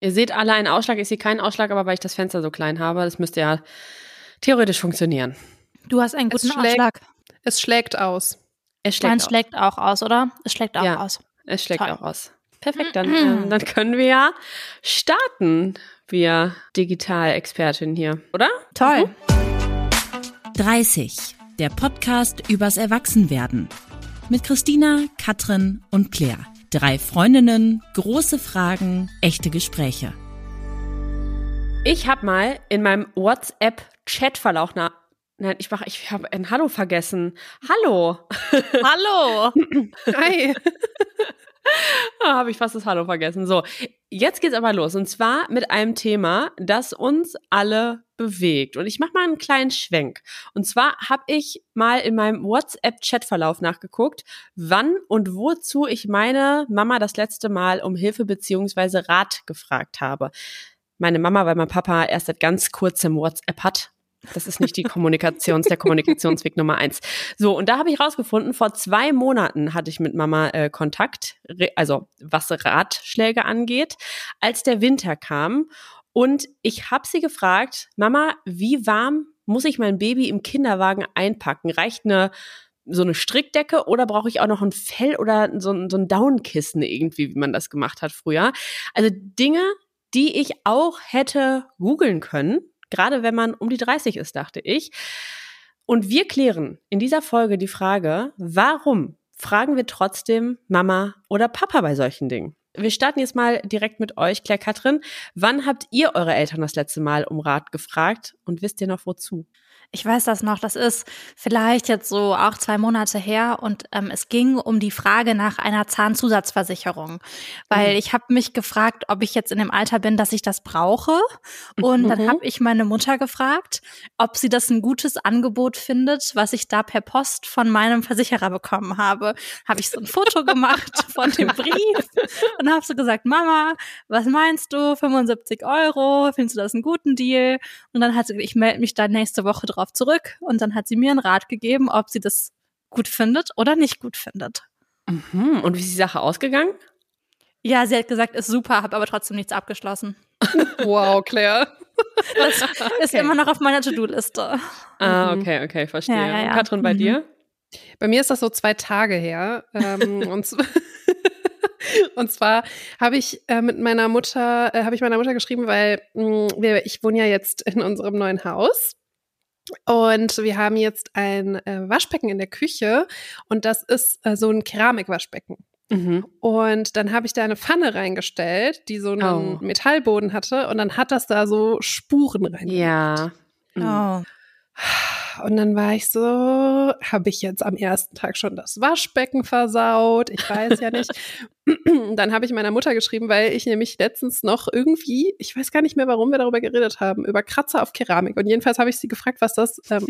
Ihr seht alle einen Ausschlag, ich sehe keinen Ausschlag, aber weil ich das Fenster so klein habe, das müsste ja theoretisch funktionieren. Du hast einen guten Es schlägt- Ausschlag. Es schlägt aus. Es schlägt auch. schlägt auch aus, oder? Es schlägt auch Ja. aus. Es schlägt Toll. auch aus. Perfekt, dann, ähm, dann können wir ja starten, wir Digitalexpertin hier, oder? Toll. 30. Der Podcast übers Erwachsenwerden. Mit Christina, Katrin und Claire. Drei Freundinnen, große Fragen, echte Gespräche. Ich habe mal in meinem WhatsApp-Chatverlauf na Nein, ich mach, ich habe ein Hallo vergessen. Hallo. Hallo. Hi. Ah, habe ich fast das Hallo vergessen. So, jetzt geht's aber los. Und zwar mit einem Thema, das uns alle bewegt. Und ich mache mal einen kleinen Schwenk. Und zwar habe ich mal in meinem WhatsApp-Chatverlauf nachgeguckt, wann und wozu ich meine Mama das letzte Mal um Hilfe beziehungsweise Rat gefragt habe. Meine Mama, weil mein Papa erst seit ganz kurzem WhatsApp hat. Das ist nicht die Kommunikations, der Kommunikationsweg Nummer eins. So, und da habe ich rausgefunden, vor zwei Monaten hatte ich mit Mama äh, Kontakt, also was Ratschläge angeht, als der Winter kam. Und ich habe sie gefragt, Mama, wie warm muss ich mein Baby im Kinderwagen einpacken? Reicht eine so eine Strickdecke oder brauche ich auch noch ein Fell oder so, so ein Downkissen irgendwie, wie man das gemacht hat früher? Also Dinge, die ich auch hätte googeln können, gerade wenn man um die 30 ist, dachte ich. Und wir klären in dieser Folge die Frage, warum fragen wir trotzdem Mama oder Papa bei solchen Dingen? Wir starten jetzt mal direkt mit euch, Claire Katrin. Wann habt ihr eure Eltern das letzte Mal um Rat gefragt und wisst ihr noch wozu? Ich weiß das noch. Das ist vielleicht jetzt so auch zwei Monate her und ähm, es ging um die Frage nach einer Zahnzusatzversicherung, weil Mhm. ich habe mich gefragt, ob ich jetzt in dem Alter bin, dass ich das brauche. Und dann Mhm. habe ich meine Mutter gefragt, ob sie das ein gutes Angebot findet, was ich da per Post von meinem Versicherer bekommen habe. Habe ich so ein Foto gemacht von dem Brief und habe so gesagt, Mama, was meinst du? 75 Euro, findest du das einen guten Deal? Und dann hat sie gesagt, ich melde mich da nächste Woche drauf zurück. Und dann hat sie mir einen Rat gegeben, ob sie das gut findet oder nicht gut findet. Mhm. Und wie ist die Sache ausgegangen? Ja, sie hat gesagt, ist super, habe aber trotzdem nichts abgeschlossen. Wow, Claire. Das ist Okay. immer noch auf meiner To-Do-Liste. Ah, Mhm. okay, okay, verstehe. Ja, ja, ja. Und Katrin, bei Mhm. dir? Bei mir ist das so zwei Tage her. Ähm, und, und zwar habe ich äh, mit meiner Mutter, äh, habe ich meiner Mutter geschrieben, weil mh, wir, ich wohne ja jetzt in unserem neuen Haus. Und wir haben jetzt ein äh, Waschbecken in der Küche und das ist äh, so ein Keramikwaschbecken. Mhm. Und dann habe ich da eine Pfanne reingestellt, die so einen Oh. Metallboden hatte und dann hat das da so Spuren rein. Ja. Mhm. Oh. Und dann war ich so, habe ich jetzt am ersten Tag schon das Waschbecken versaut? Ich weiß ja nicht. dann habe ich meiner Mutter geschrieben, weil ich nämlich letztens noch irgendwie, ich weiß gar nicht mehr, warum wir darüber geredet haben, über Kratzer auf Keramik. Und jedenfalls habe ich sie gefragt, was das, ähm,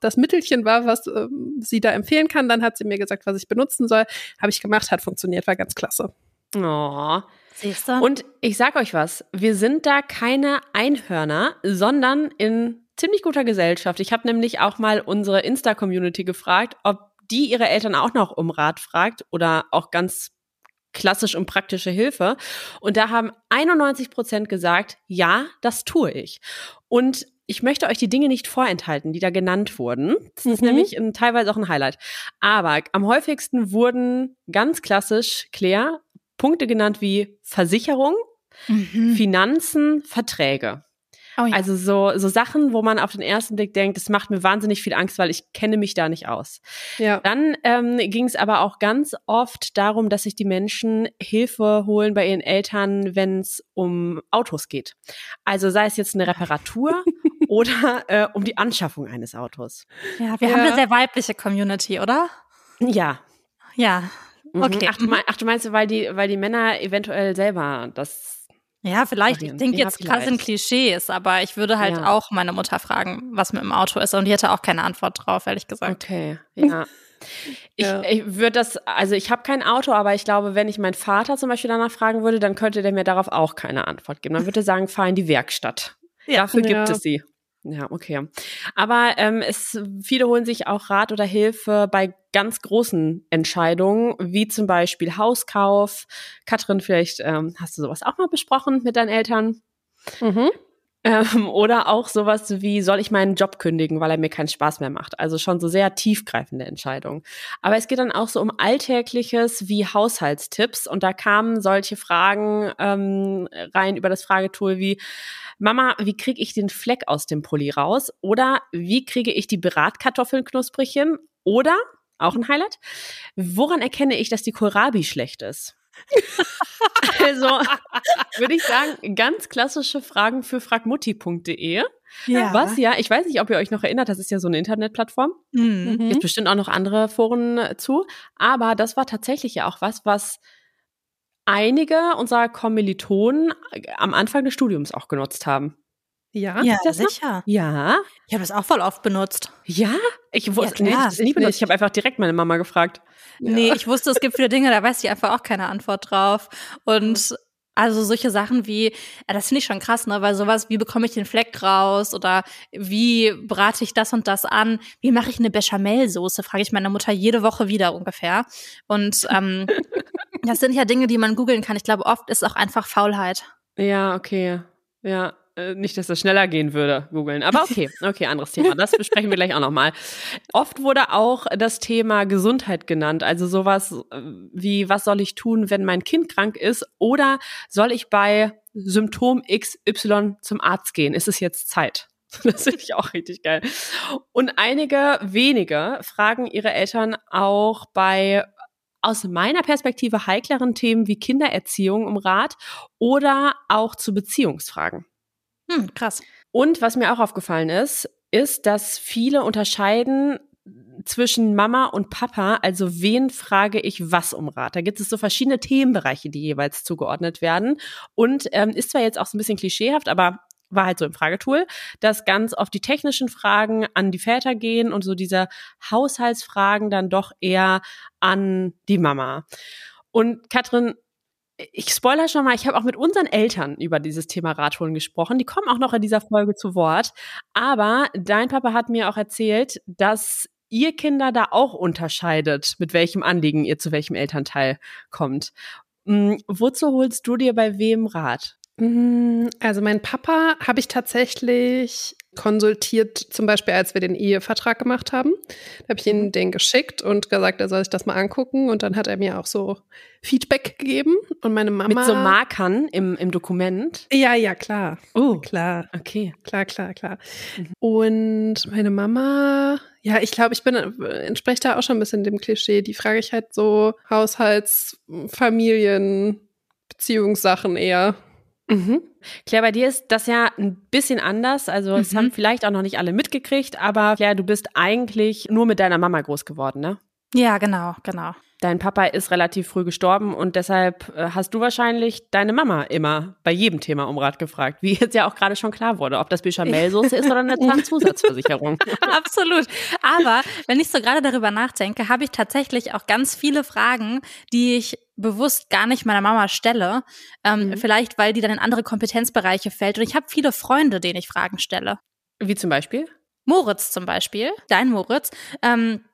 das Mittelchen war, was ähm, sie da empfehlen kann. Dann hat sie mir gesagt, was ich benutzen soll. Habe ich gemacht, hat funktioniert, war ganz klasse. Oh. Siehst du? Und ich sag euch was, wir sind da keine Einhörner, sondern in ziemlich guter Gesellschaft. Ich habe nämlich auch mal unsere Insta-Community gefragt, ob die ihre Eltern auch noch um Rat fragt oder auch ganz klassisch um praktische Hilfe. Und da haben 91 Prozent gesagt, ja, das tue ich. Und ich möchte euch die Dinge nicht vorenthalten, die da genannt wurden. Das ist Mhm. nämlich ein, teilweise auch ein Highlight. Aber am häufigsten wurden ganz klassisch, Claire, Punkte genannt wie Versicherung, Mhm. Finanzen, Verträge. Oh ja. Also so, so Sachen, wo man auf den ersten Blick denkt, das macht mir wahnsinnig viel Angst, weil ich kenne mich da nicht aus. Ja. Dann ähm, ging es aber auch ganz oft darum, dass sich die Menschen Hilfe holen bei ihren Eltern, wenn es um Autos geht. Also sei es jetzt eine Reparatur oder äh, um die Anschaffung eines Autos. ja, wir Ja. haben eine sehr weibliche Community, oder? Ja. Ja. Mhm. Okay. Ach, du mein, ach, du meinst, weil die, weil die Männer eventuell selber das. Ja, vielleicht. Ich denke Ja, jetzt krass in vielleicht. Klischees, aber ich würde halt Ja. auch meine Mutter fragen, was mit dem Auto ist. Und die hätte auch keine Antwort drauf, ehrlich gesagt. Okay, ja. Ich, Ja. ich würde das, also ich habe kein Auto, aber ich glaube, wenn ich meinen Vater zum Beispiel danach fragen würde, dann könnte der mir darauf auch keine Antwort geben. Dann würde er sagen, fahr in die Werkstatt. Ja. Dafür gibt Ja. es sie. Ja, okay. Aber ähm, es, viele holen sich auch Rat oder Hilfe bei ganz großen Entscheidungen, wie zum Beispiel Hauskauf. Katrin, vielleicht ähm, hast du sowas auch mal besprochen mit deinen Eltern? Mhm. Ähm, oder auch sowas wie, soll ich meinen Job kündigen, weil er mir keinen Spaß mehr macht? Also schon so sehr tiefgreifende Entscheidungen. Aber es geht dann auch so um Alltägliches wie Haushaltstipps. Und da kamen solche Fragen ähm, rein über das Fragetool wie, Mama, wie kriege ich den Fleck aus dem Pulli raus? Oder wie kriege ich die Bratkartoffeln knusprig hin? Oder, auch ein Highlight, woran erkenne ich, dass die Kohlrabi schlecht ist? Also würde ich sagen, ganz klassische Fragen für fragmutti.de. Ja. Was ja, ich weiß nicht, ob ihr euch noch erinnert, das ist ja so eine Internetplattform. Mhm. Gibt bestimmt auch noch andere Foren äh, zu. Aber das war tatsächlich ja auch was, was einige unserer Kommilitonen äh, am Anfang des Studiums auch genutzt haben. Ja. Ja, das noch? sicher. Ja, Ich habe das auch voll oft benutzt. ja. Ich wusste, Ja, nee, ich, nie benutzt. ich habe einfach direkt meine Mama gefragt. Nee, ich wusste, es gibt viele Dinge, da weiß ich einfach auch keine Antwort drauf. Und also solche Sachen wie, ja, das finde ich schon krass, ne? Weil sowas, wie bekomme ich den Fleck raus oder wie brate ich das und das an? Wie mache ich eine Bechamelsoße? Frage ich meine Mutter jede Woche wieder ungefähr. Und ähm, das sind ja Dinge, die man googeln kann. Ich glaube, oft ist auch einfach Faulheit. Ja, okay. Ja, äh, nicht, dass das schneller gehen würde, googeln. Aber okay, okay, anderes Thema. Das besprechen wir gleich auch nochmal. Oft wurde auch das Thema Gesundheit genannt. Also sowas äh, wie, was soll ich tun, wenn mein Kind krank ist? Oder soll ich bei Symptom XY zum Arzt gehen? Ist es jetzt Zeit? Das finde ich auch richtig geil. Und einige wenige fragen ihre Eltern auch bei aus meiner Perspektive heikleren Themen wie Kindererziehung um Rat oder auch zu Beziehungsfragen. Hm, krass. Und was mir auch aufgefallen ist, ist, dass viele unterscheiden zwischen Mama und Papa, also wen frage ich was um Rat. Da gibt es so verschiedene Themenbereiche, die jeweils zugeordnet werden. Und ähm, ist zwar jetzt auch so ein bisschen klischeehaft, aber war halt so im Fragetool, dass ganz oft die technischen Fragen an die Väter gehen und so diese Haushaltsfragen dann doch eher an die Mama. Und Katrin, ich spoiler schon mal, ich habe auch mit unseren Eltern über dieses Thema Ratholen gesprochen. Die kommen auch noch in dieser Folge zu Wort. Aber dein Papa hat mir auch erzählt, dass ihr Kinder da auch unterscheidet, mit welchem Anliegen ihr zu welchem Elternteil kommt. Hm, wozu holst du dir bei wem Rat? Mm, Also mein Papa habe ich tatsächlich konsultiert, zum Beispiel als wir den Ehevertrag gemacht haben. Da habe ich ihm den geschickt und gesagt, er soll sich das mal angucken. Und dann hat er mir auch so Feedback gegeben. Und meine Mama. Mit so Markern im, im Dokument? Ja, ja, klar. Oh, Klar. okay. Klar, klar, klar. Mhm. Und meine Mama, ja, ich glaube, ich bin äh, entspricht da auch schon ein bisschen dem Klischee. Die frage ich halt so Haushalts-, Familien-, Beziehungssachen eher. Mhm. Claire, bei dir ist das ja ein bisschen anders. Also, es Mhm. haben vielleicht auch noch nicht alle mitgekriegt, aber Claire, du bist eigentlich nur mit deiner Mama groß geworden, ne? Ja, genau, genau. Dein Papa ist relativ früh gestorben und deshalb äh, hast du wahrscheinlich deine Mama immer bei jedem Thema um Rat gefragt, wie jetzt ja auch gerade schon klar wurde, ob das Bechamelsoße ist oder eine Zahnzusatzversicherung. Absolut. Aber wenn ich so gerade darüber nachdenke, habe ich tatsächlich auch ganz viele Fragen, die ich bewusst gar nicht meiner Mama stelle. Ähm, Mhm. Vielleicht, weil die dann in andere Kompetenzbereiche fällt. Und ich habe viele Freunde, denen ich Fragen stelle. Wie zum Beispiel? Moritz zum Beispiel, dein Moritz, ähm,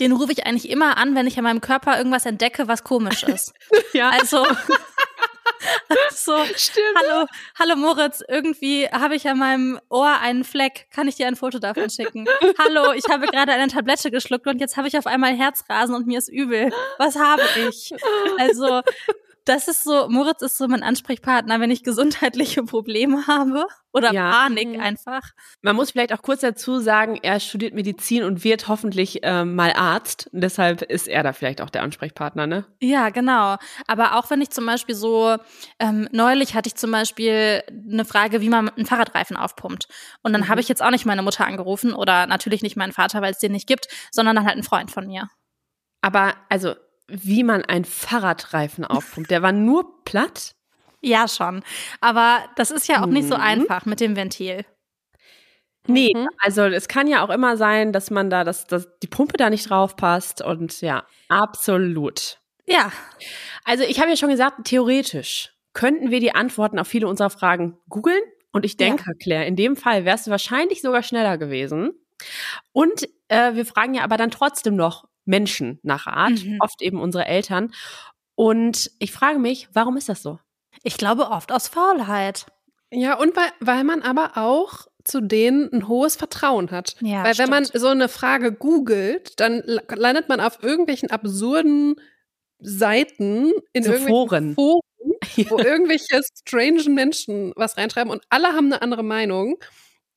den rufe ich eigentlich immer an, wenn ich an meinem Körper irgendwas entdecke, was komisch ist. Ja. Also, so, Stimmt. hallo, hallo Moritz, irgendwie habe ich an meinem Ohr einen Fleck. Kann ich dir ein Foto davon schicken? hallo, ich habe gerade eine Tablette geschluckt und jetzt habe ich auf einmal Herzrasen und mir ist übel. Was habe ich? Also, das ist so, Moritz ist so mein Ansprechpartner, wenn ich gesundheitliche Probleme habe oder Ja. Panik Mhm. einfach. Man muss vielleicht auch kurz dazu sagen, er studiert Medizin und wird hoffentlich ähm, mal Arzt. Und deshalb ist er da vielleicht auch der Ansprechpartner, ne? Ja, genau. Aber auch wenn ich zum Beispiel so, ähm, neulich hatte ich zum Beispiel eine Frage, wie man einen Fahrradreifen aufpumpt. Und dann Mhm. habe ich jetzt auch nicht meine Mutter angerufen oder natürlich nicht meinen Vater, weil es den nicht gibt, sondern dann halt einen Freund von mir. Aber also, wie man einen Fahrradreifen aufpumpt, der war nur platt. Ja, schon. Aber das ist ja auch nicht so Mhm. einfach mit dem Ventil. Nee, Mhm. also es kann ja auch immer sein, dass man da, dass, dass die Pumpe da nicht drauf passt und ja, absolut. Ja, Also ich habe ja schon gesagt, theoretisch könnten wir die Antworten auf viele unserer Fragen googeln Und ich denke, ja. Claire, in dem Fall wärst du wahrscheinlich sogar schneller gewesen. Und äh, wir fragen ja aber dann trotzdem noch Menschen nach Rat, mhm. oft eben unsere Eltern. Und ich frage mich, warum ist das so? Ich glaube oft aus Faulheit. Ja, und weil, weil man aber auch zu denen ein hohes Vertrauen hat. Ja, weil wenn stimmt. man so eine Frage googelt, dann landet man auf irgendwelchen absurden Seiten in so Foren. Foren, wo irgendwelche strange Menschen was reinschreiben und alle haben eine andere Meinung.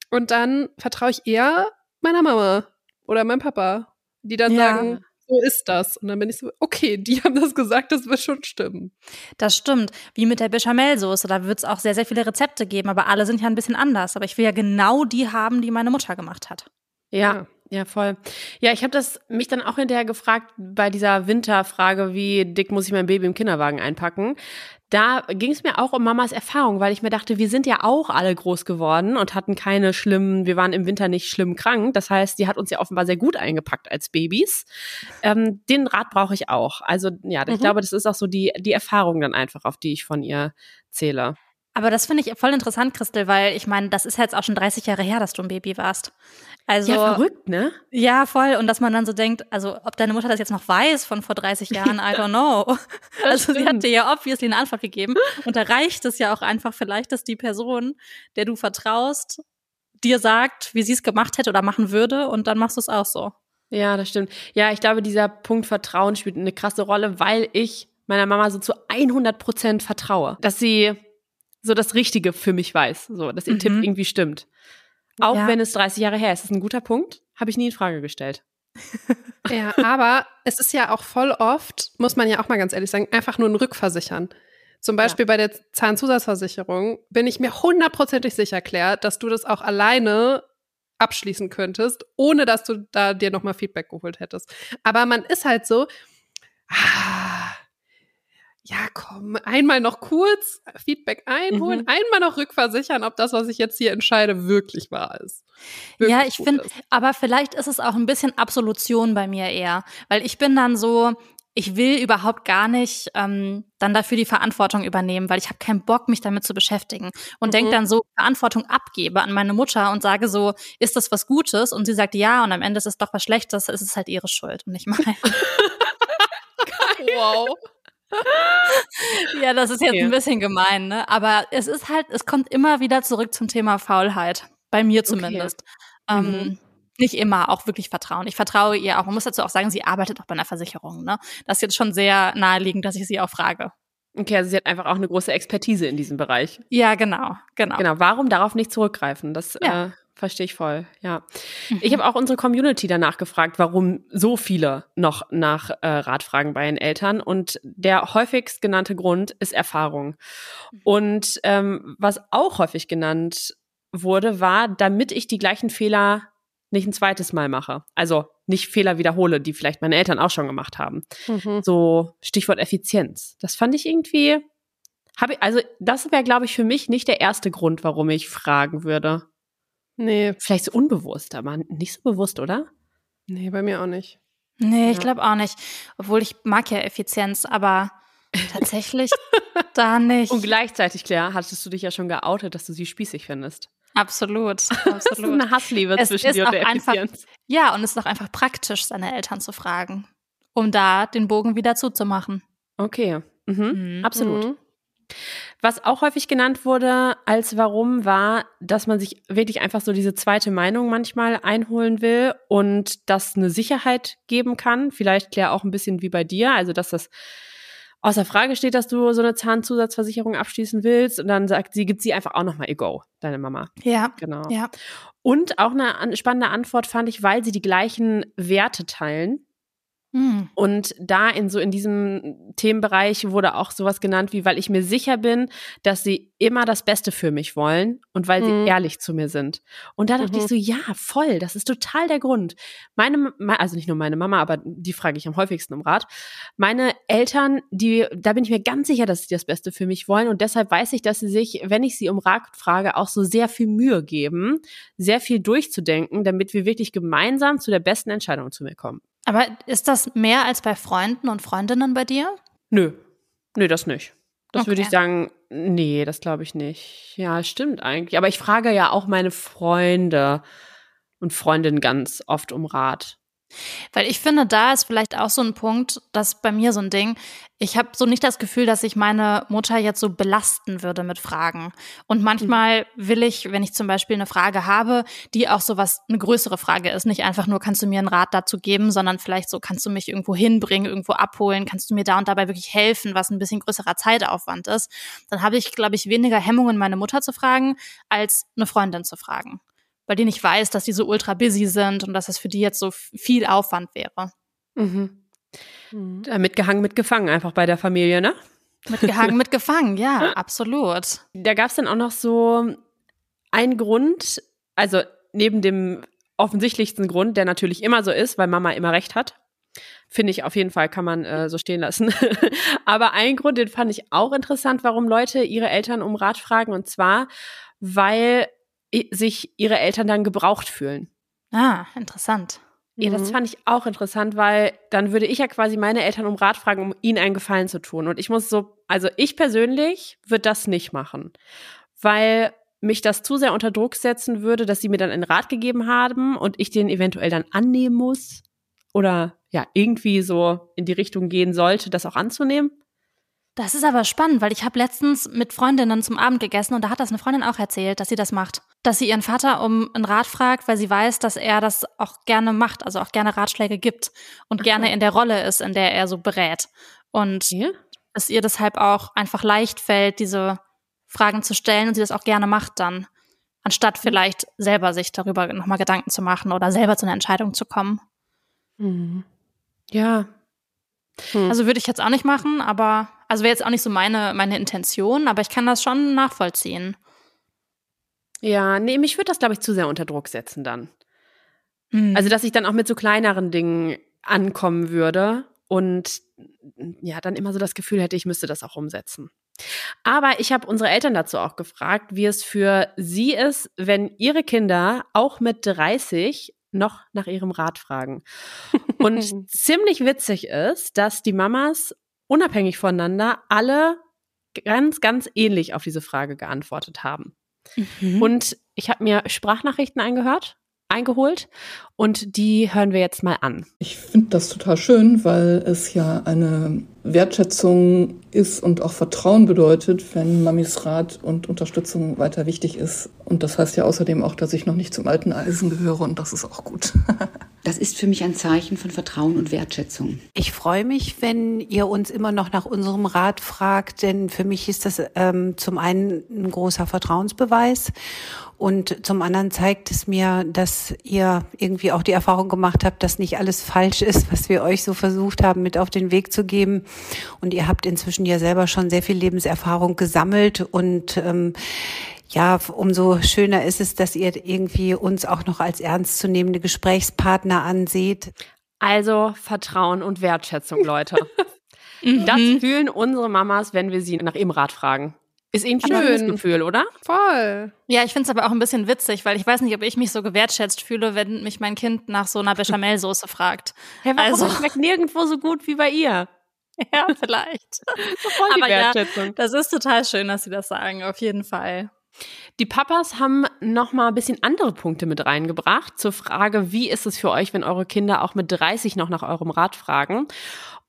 Und dann vertraue ich eher meiner Mama oder meinem Papa, die dann ja. sagen, so ist das. Und dann bin ich so, okay, die haben das gesagt, das wird schon stimmen. Das stimmt. Wie mit der Bechamelsoße. Da wird es auch sehr, sehr viele Rezepte geben, aber alle sind ja ein bisschen anders. Aber ich will ja genau die haben, die meine Mutter gemacht hat. Ja, ja, voll. Ja, ich habe das mich dann auch hinterher gefragt bei dieser Winterfrage, wie dick muss ich mein Baby im Kinderwagen einpacken da ging es mir auch um Mamas Erfahrung, weil ich mir dachte, wir sind ja auch alle groß geworden und hatten keine schlimmen, wir waren im Winter nicht schlimm krank. Das heißt, die hat uns ja offenbar sehr gut eingepackt als Babys. Ähm, den Rat brauche ich auch. Also ja, ich mhm. glaube, das ist auch so die, die Erfahrung dann einfach, auf die ich von ihr zähle. Aber das finde ich voll interessant, Christel, weil ich meine, das ist jetzt auch schon 30 Jahre her, dass du ein Baby warst. Also, ja, verrückt, ne? Ja, voll. Und dass man dann so denkt, also ob deine Mutter das jetzt noch weiß von vor 30 Jahren, I don't know. also sie hat dir ja obviously eine Antwort gegeben. Und da reicht es ja auch einfach vielleicht, dass die Person, der du vertraust, dir sagt, wie sie es gemacht hätte oder machen würde. Und dann machst du es auch so. Ja, das stimmt. Ja, ich glaube, dieser Punkt Vertrauen spielt eine krasse Rolle, weil ich meiner Mama so zu 100 Prozent vertraue, dass sie so das Richtige für mich weiß, so, dass ihr mhm. Tipp irgendwie stimmt. Auch ja. wenn es 30 Jahre her ist. Das ist ein guter Punkt. Habe ich nie in Frage gestellt. ja, aber es ist ja auch voll oft, muss man ja auch mal ganz ehrlich sagen, einfach nur ein Rückversichern. Zum Beispiel ja. bei der Zahnzusatzversicherung bin ich mir hundertprozentig sicher, Claire, dass du das auch alleine abschließen könntest, ohne dass du da dir nochmal Feedback geholt hättest. Aber man ist halt so, ah, ja, komm, einmal noch kurz Feedback einholen, mhm. einmal noch rückversichern, ob das, was ich jetzt hier entscheide, wirklich wahr ist. Wirklich ja, ich finde, aber vielleicht ist es auch ein bisschen Absolution bei mir eher, weil ich bin dann so, ich will überhaupt gar nicht ähm, dann dafür die Verantwortung übernehmen, weil ich habe keinen Bock, mich damit zu beschäftigen. Und mhm. denke dann so, Verantwortung abgebe an meine Mutter und sage so, ist das was Gutes? Und sie sagt ja und am Ende ist es doch was Schlechtes, ist es halt ihre Schuld und nicht meine. wow. ja, das ist jetzt okay. ein bisschen gemein, ne? Aber es ist halt, es kommt immer wieder zurück zum Thema Faulheit. Bei mir zumindest. Okay. Ähm, mhm. Nicht immer, auch wirklich Vertrauen. Ich vertraue ihr auch. Man muss dazu auch sagen, sie arbeitet auch bei einer Versicherung, ne? Das ist jetzt schon sehr naheliegend, dass ich sie auch frage. Okay, also sie hat einfach auch eine große Expertise in diesem Bereich. Ja, genau, genau. Genau, warum darauf nicht zurückgreifen? Das ja. äh, Verstehe ich voll, ja. Mhm. Ich habe auch unsere Community danach gefragt, warum so viele noch nach äh, Rat fragen bei den Eltern. Und der häufigst genannte Grund ist Erfahrung. Mhm. Und ähm, was auch häufig genannt wurde, war, damit ich die gleichen Fehler nicht ein zweites Mal mache. Also nicht Fehler wiederhole, die vielleicht meine Eltern auch schon gemacht haben. Mhm. So Stichwort Effizienz. Das fand ich irgendwie. Hab ich, also das wäre, glaube ich, für mich nicht der erste Grund, warum ich fragen würde. Nee. Vielleicht so unbewusst, aber nicht so bewusst, oder? Nee, bei mir auch nicht. Nee, ja. ich glaube auch nicht. Obwohl ich mag ja Effizienz, aber tatsächlich da nicht. Und gleichzeitig, Claire, hattest du dich ja schon geoutet, dass du sie spießig findest. Absolut, absolut. Das ist eine Hassliebe es zwischen dir und der Effizienz. Einfach, ja, und es ist auch einfach praktisch, seine Eltern zu fragen, um da den Bogen wieder zuzumachen. Okay, mhm. Mhm. absolut. Mhm. Was auch häufig genannt wurde als Warum war, dass man sich wirklich einfach so diese zweite Meinung manchmal einholen will und das eine Sicherheit geben kann. Vielleicht Claire auch ein bisschen wie bei dir, also dass das außer Frage steht, dass du so eine Zahnzusatzversicherung abschließen willst und dann sagt sie, gibt sie einfach auch nochmal ihr Go, deine Mama. Ja. Genau. Ja. Und auch eine spannende Antwort fand ich, weil sie die gleichen Werte teilen. Mhm. Und da in so in diesem Themenbereich wurde auch sowas genannt wie, weil ich mir sicher bin, dass sie immer das Beste für mich wollen und weil mhm. sie ehrlich zu mir sind. Und da dachte mhm. ich so, ja, voll, das ist total der Grund. Meine, also nicht nur meine Mama, aber die frage ich am häufigsten um Rat. Meine Eltern, die, da bin ich mir ganz sicher, dass sie das Beste für mich wollen und deshalb weiß ich, dass sie sich, wenn ich sie um Rat frage, auch so sehr viel Mühe geben, sehr viel durchzudenken, damit wir wirklich gemeinsam zu der besten Entscheidung zu mir kommen. Aber ist das mehr als bei Freunden und Freundinnen bei dir? Nö. Nö, das nicht. Das okay. würde ich sagen, nee, das glaube ich nicht. Ja, stimmt eigentlich. Aber ich frage ja auch meine Freunde und Freundinnen ganz oft um Rat. Weil ich finde, da ist vielleicht auch so ein Punkt, das bei mir so ein Ding. Ich habe so nicht das Gefühl, dass ich meine Mutter jetzt so belasten würde mit Fragen. Und manchmal will ich, wenn ich zum Beispiel eine Frage habe, die auch so was eine größere Frage ist, nicht einfach nur kannst du mir einen Rat dazu geben, sondern vielleicht so kannst du mich irgendwo hinbringen, irgendwo abholen, kannst du mir da und dabei wirklich helfen, was ein bisschen größerer Zeitaufwand ist. Dann habe ich, glaube ich, weniger Hemmungen, meine Mutter zu fragen, als eine Freundin zu fragen weil die nicht weiß, dass die so ultra busy sind und dass das für die jetzt so viel Aufwand wäre. Mhm. Mhm. Mitgehangen, mitgefangen einfach bei der Familie, ne? Mitgehangen, mitgefangen, ja, absolut. Da gab es dann auch noch so einen Grund, also neben dem offensichtlichsten Grund, der natürlich immer so ist, weil Mama immer recht hat. Finde ich auf jeden Fall, kann man äh, so stehen lassen. Aber ein Grund, den fand ich auch interessant, warum Leute ihre Eltern um Rat fragen. Und zwar, weil sich ihre Eltern dann gebraucht fühlen. Ah, interessant. Ja, das mhm. fand ich auch interessant, weil dann würde ich ja quasi meine Eltern um Rat fragen, um ihnen einen Gefallen zu tun. Und ich muss so, also ich persönlich würde das nicht machen, weil mich das zu sehr unter Druck setzen würde, dass sie mir dann einen Rat gegeben haben und ich den eventuell dann annehmen muss oder ja, irgendwie so in die Richtung gehen sollte, das auch anzunehmen. Das ist aber spannend, weil ich habe letztens mit Freundinnen zum Abend gegessen und da hat das eine Freundin auch erzählt, dass sie das macht. Dass sie ihren Vater um einen Rat fragt, weil sie weiß, dass er das auch gerne macht, also auch gerne Ratschläge gibt und gerne in der Rolle ist, in der er so berät. Und ja. es ihr deshalb auch einfach leicht fällt, diese Fragen zu stellen und sie das auch gerne macht dann, anstatt mhm. vielleicht selber sich darüber nochmal Gedanken zu machen oder selber zu einer Entscheidung zu kommen. Mhm. Ja. Hm. Also würde ich jetzt auch nicht machen, aber also wäre jetzt auch nicht so meine, meine Intention, aber ich kann das schon nachvollziehen. Ja, nee, mich würde das, glaube ich, zu sehr unter Druck setzen dann. Mhm. Also, dass ich dann auch mit so kleineren Dingen ankommen würde und ja, dann immer so das Gefühl hätte, ich müsste das auch umsetzen. Aber ich habe unsere Eltern dazu auch gefragt, wie es für sie ist, wenn ihre Kinder auch mit 30 noch nach ihrem Rat fragen. Und ziemlich witzig ist, dass die Mamas unabhängig voneinander alle ganz, ganz ähnlich auf diese Frage geantwortet haben. Mhm. Und ich habe mir Sprachnachrichten eingehört, eingeholt und die hören wir jetzt mal an. Ich finde das total schön, weil es ja eine Wertschätzung ist und auch Vertrauen bedeutet, wenn Mamis Rat und Unterstützung weiter wichtig ist. Und das heißt ja außerdem auch, dass ich noch nicht zum alten Eisen gehöre und das ist auch gut. Das ist für mich ein Zeichen von Vertrauen und Wertschätzung. Ich freue mich, wenn ihr uns immer noch nach unserem Rat fragt, denn für mich ist das ähm, zum einen ein großer Vertrauensbeweis und zum anderen zeigt es mir, dass ihr irgendwie auch die Erfahrung gemacht habt, dass nicht alles falsch ist, was wir euch so versucht haben, mit auf den Weg zu geben. Und ihr habt inzwischen ja selber schon sehr viel Lebenserfahrung gesammelt und ähm, ja, umso schöner ist es, dass ihr irgendwie uns auch noch als ernstzunehmende Gesprächspartner anseht. Also Vertrauen und Wertschätzung, Leute. das mhm. fühlen unsere Mamas, wenn wir sie nach ihrem Rat fragen. Ist irgendwie ein schönes Gefühl, oder? Voll. Ja, ich finde es aber auch ein bisschen witzig, weil ich weiß nicht, ob ich mich so gewertschätzt fühle, wenn mich mein Kind nach so einer Bechamelsoße fragt. Hey, warum also, schmeckt nirgendwo so gut wie bei ihr? Ja, vielleicht. voll die aber Wertschätzung. Ja, das ist total schön, dass Sie das sagen, auf jeden Fall. Die Papas haben noch mal ein bisschen andere Punkte mit reingebracht zur Frage, wie ist es für euch, wenn eure Kinder auch mit 30 noch nach eurem Rat fragen?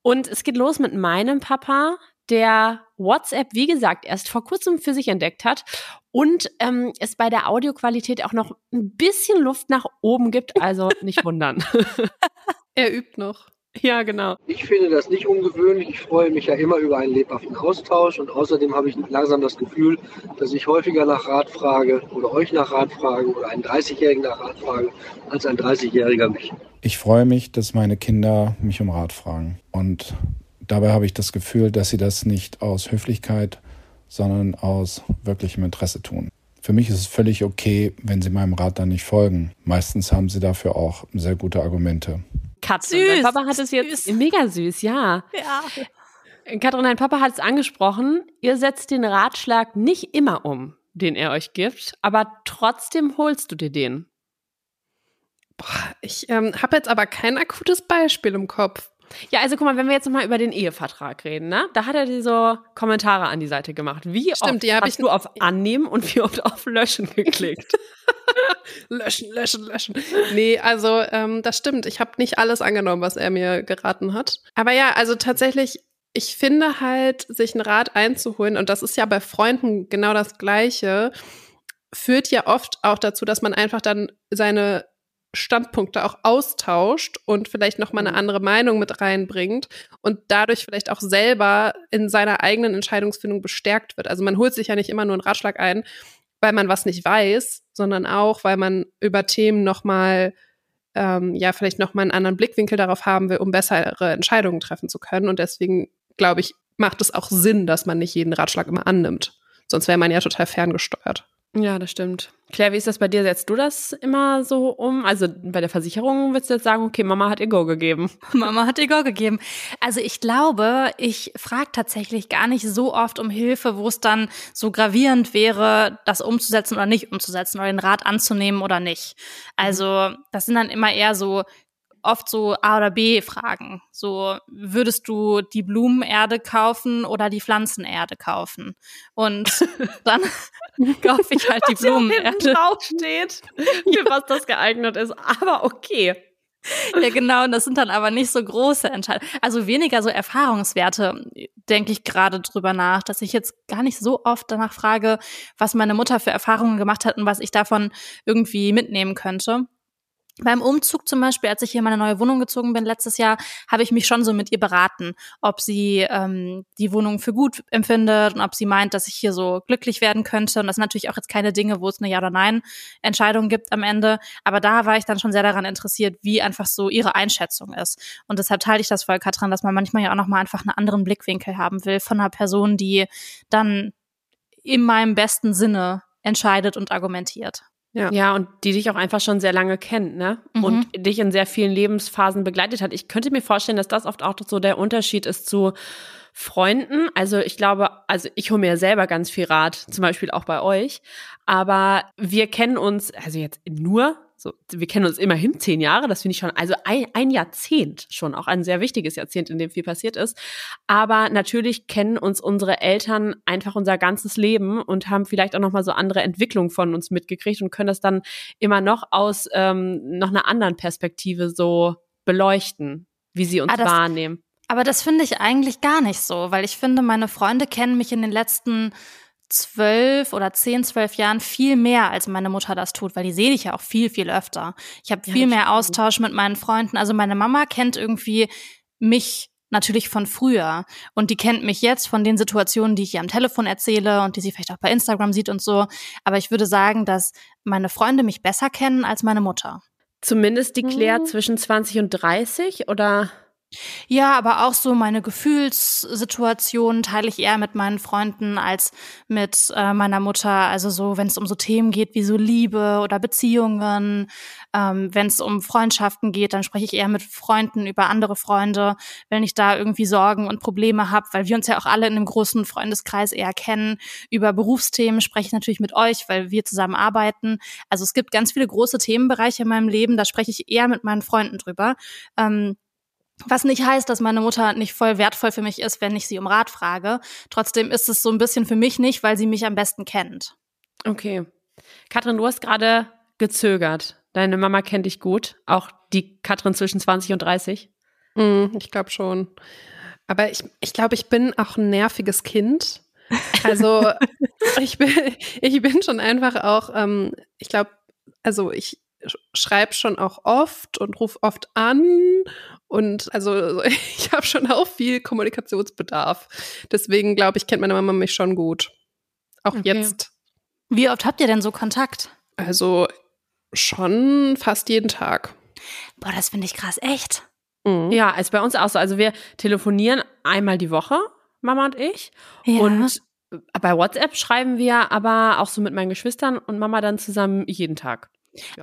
Und es geht los mit meinem Papa, der WhatsApp, wie gesagt, erst vor kurzem für sich entdeckt hat und ähm, es bei der Audioqualität auch noch ein bisschen Luft nach oben gibt. Also nicht wundern. er übt noch. Ja, genau. Ich finde das nicht ungewöhnlich. Ich freue mich ja immer über einen lebhaften Austausch und außerdem habe ich langsam das Gefühl, dass ich häufiger nach Rat frage oder euch nach Rat frage oder einen 30-Jährigen nach Rat frage als ein 30-Jähriger mich. Ich freue mich, dass meine Kinder mich um Rat fragen und Dabei habe ich das Gefühl, dass sie das nicht aus Höflichkeit, sondern aus wirklichem Interesse tun. Für mich ist es völlig okay, wenn sie meinem Rat dann nicht folgen. Meistens haben sie dafür auch sehr gute Argumente. Katrin, süß, dein Papa hat es jetzt süß. mega süß, ja. Ja. Katrin, dein Papa hat es angesprochen. Ihr setzt den Ratschlag nicht immer um, den er euch gibt, aber trotzdem holst du dir den. Boah, ich ähm, habe jetzt aber kein akutes Beispiel im Kopf. Ja, also guck mal, wenn wir jetzt nochmal über den Ehevertrag reden, ne? Da hat er dir so Kommentare an die Seite gemacht. Wie Stimmt, oft die hast ich- du auf Annehmen und wie oft auf Löschen geklickt? löschen, löschen, löschen. Nee, also ähm, das stimmt. Ich habe nicht alles angenommen, was er mir geraten hat. Aber ja, also tatsächlich, ich finde halt, sich einen Rat einzuholen, und das ist ja bei Freunden genau das Gleiche, führt ja oft auch dazu, dass man einfach dann seine Standpunkte auch austauscht und vielleicht noch mal eine andere Meinung mit reinbringt und dadurch vielleicht auch selber in seiner eigenen Entscheidungsfindung bestärkt wird. Also man holt sich ja nicht immer nur einen Ratschlag ein, weil man was nicht weiß, sondern auch, weil man über Themen noch mal ähm, ja vielleicht noch mal einen anderen Blickwinkel darauf haben will, um bessere Entscheidungen treffen zu können. Und deswegen glaube ich, macht es auch Sinn, dass man nicht jeden Ratschlag immer annimmt. Sonst wäre man ja total ferngesteuert. Ja, das stimmt. Claire, wie ist das bei dir? Setzt du das immer so um? Also bei der Versicherung würdest du jetzt sagen, okay, Mama hat ihr Go gegeben. Mama hat ihr Go gegeben. Also ich glaube, ich frage tatsächlich gar nicht so oft um Hilfe, wo es dann so gravierend wäre, das umzusetzen oder nicht umzusetzen oder den Rat anzunehmen oder nicht. Also das sind dann immer eher so oft so A oder B Fragen. So würdest du die Blumenerde kaufen oder die Pflanzenerde kaufen? Und dann kaufe ich halt die Blumenerde. drauf steht, für was das geeignet ist. Aber okay. Ja, genau, und das sind dann aber nicht so große Entscheidungen. Also weniger so Erfahrungswerte, denke ich gerade drüber nach, dass ich jetzt gar nicht so oft danach frage, was meine Mutter für Erfahrungen gemacht hat und was ich davon irgendwie mitnehmen könnte. Beim Umzug zum Beispiel, als ich hier in meine neue Wohnung gezogen bin letztes Jahr, habe ich mich schon so mit ihr beraten, ob sie ähm, die Wohnung für gut empfindet und ob sie meint, dass ich hier so glücklich werden könnte. Und das sind natürlich auch jetzt keine Dinge, wo es eine Ja- oder Nein-Entscheidung gibt am Ende. Aber da war ich dann schon sehr daran interessiert, wie einfach so ihre Einschätzung ist. Und deshalb teile ich das voll, Katrin, dass man manchmal ja auch nochmal einfach einen anderen Blickwinkel haben will von einer Person, die dann in meinem besten Sinne entscheidet und argumentiert. Ja. Ja, und die dich auch einfach schon sehr lange kennt, ne? Mhm. Und dich in sehr vielen Lebensphasen begleitet hat. Ich könnte mir vorstellen, dass das oft auch so der Unterschied ist zu Freunden. Also ich glaube, also ich hole mir selber ganz viel Rat, zum Beispiel auch bei euch. Aber wir kennen uns, also jetzt nur, so, wir kennen uns immerhin zehn Jahre, das finde ich schon, also ein, ein Jahrzehnt schon, auch ein sehr wichtiges Jahrzehnt, in dem viel passiert ist. Aber natürlich kennen uns unsere Eltern einfach unser ganzes Leben und haben vielleicht auch nochmal so andere Entwicklungen von uns mitgekriegt und können das dann immer noch aus ähm, noch einer anderen Perspektive so beleuchten, wie sie uns Ah, wahrnehmen. Aber das finde ich eigentlich gar nicht so, weil ich finde, meine Freunde kennen mich in den letzten zwölf oder zehn, zwölf Jahren viel mehr, als meine Mutter das tut, weil die sehe ich ja auch viel, viel öfter. Ich habe Ja, viel das mehr. Austausch mit meinen Freunden. Also meine Mama kennt irgendwie mich natürlich von früher und die kennt mich jetzt von den Situationen, die ich ihr am Telefon erzähle und die sie vielleicht auch bei Instagram sieht und so. Aber ich würde sagen, dass meine Freunde mich besser kennen als meine Mutter. Zumindest die Claire Mhm. zwischen 20 und 30 oder? Ja, aber auch so meine Gefühlssituationen teile ich eher mit meinen Freunden als mit äh, meiner Mutter. Also so, wenn es um so Themen geht wie so Liebe oder Beziehungen, ähm, wenn es um Freundschaften geht, dann spreche ich eher mit Freunden über andere Freunde, wenn ich da irgendwie Sorgen und Probleme habe, weil wir uns ja auch alle in einem großen Freundeskreis eher kennen. Über Berufsthemen spreche ich natürlich mit euch, weil wir zusammen arbeiten. Also es gibt ganz viele große Themenbereiche in meinem Leben, da spreche ich eher mit meinen Freunden drüber. Ähm, was nicht heißt, dass meine Mutter nicht voll wertvoll für mich ist, wenn ich sie um Rat frage. Trotzdem ist es so ein bisschen für mich nicht, weil sie mich am besten kennt. Okay. Katrin, du hast gerade gezögert. Deine Mama kennt dich gut. Auch die Katrin zwischen 20 und 30. Mm, ich glaube schon. Aber ich, ich glaube, ich bin auch ein nerviges Kind. Also ich bin, ich bin schon einfach auch, ähm, ich glaube, also ich schreibe schon auch oft und rufe oft an und also ich habe schon auch viel Kommunikationsbedarf. Deswegen glaube ich, kennt meine Mama mich schon gut. Auch Okay. jetzt. Wie oft habt ihr denn so Kontakt? Also schon fast jeden Tag. Boah, das finde ich krass, echt. Mhm. Ja, ist bei uns auch so. Also wir telefonieren einmal die Woche, Mama und ich. Ja. Und bei WhatsApp schreiben wir aber auch so mit meinen Geschwistern und Mama dann zusammen jeden Tag.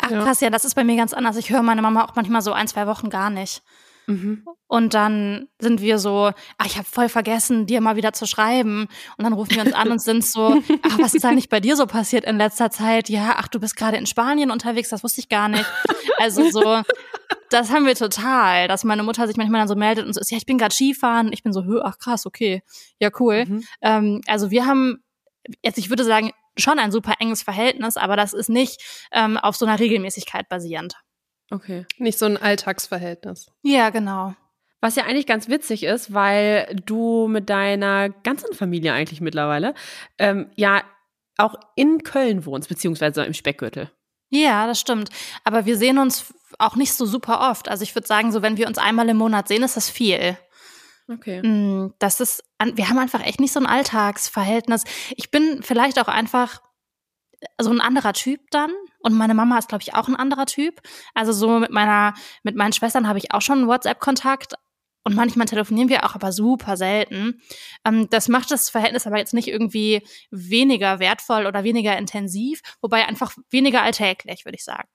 Ach Ja. krass, ja, das ist bei mir ganz anders. Ich höre meine Mama auch manchmal so ein, zwei Wochen gar nicht. Mhm. Und dann sind wir so, ah, ich habe voll vergessen, dir mal wieder zu schreiben. Und dann rufen wir uns an und sind so, ach, was ist eigentlich bei dir so passiert in letzter Zeit? Ja, ach, du bist gerade in Spanien unterwegs, das wusste ich gar nicht. Also so, Das haben wir total, dass meine Mutter sich manchmal dann so meldet und so ist, ja, ich bin gerade Skifahren. Ich bin so, ach krass, okay. Ja, cool. Mhm. Ähm, also wir haben, jetzt ich würde sagen, schon ein super enges Verhältnis, aber das ist nicht ähm, auf so einer Regelmäßigkeit basierend. Okay. Nicht so ein Alltagsverhältnis. Ja, genau. Was ja eigentlich ganz witzig ist, weil du mit deiner ganzen Familie eigentlich mittlerweile ähm, ja auch in Köln wohnst, beziehungsweise im Speckgürtel. Ja, das stimmt. Aber wir sehen uns auch nicht so super oft. Also ich würde sagen, so wenn wir uns einmal im Monat sehen, ist das viel. Okay. Mm, das ist, wir haben einfach echt nicht so ein Alltagsverhältnis. Ich bin vielleicht auch einfach so ein anderer Typ dann. Und meine Mama ist, glaube ich, auch ein anderer Typ. Also so mit meiner, mit meinen Schwestern habe ich auch schon WhatsApp-Kontakt. Und manchmal telefonieren wir auch, aber super selten. Ähm, das macht das Verhältnis aber jetzt nicht irgendwie weniger wertvoll oder weniger intensiv, wobei einfach weniger alltäglich, würde ich sagen.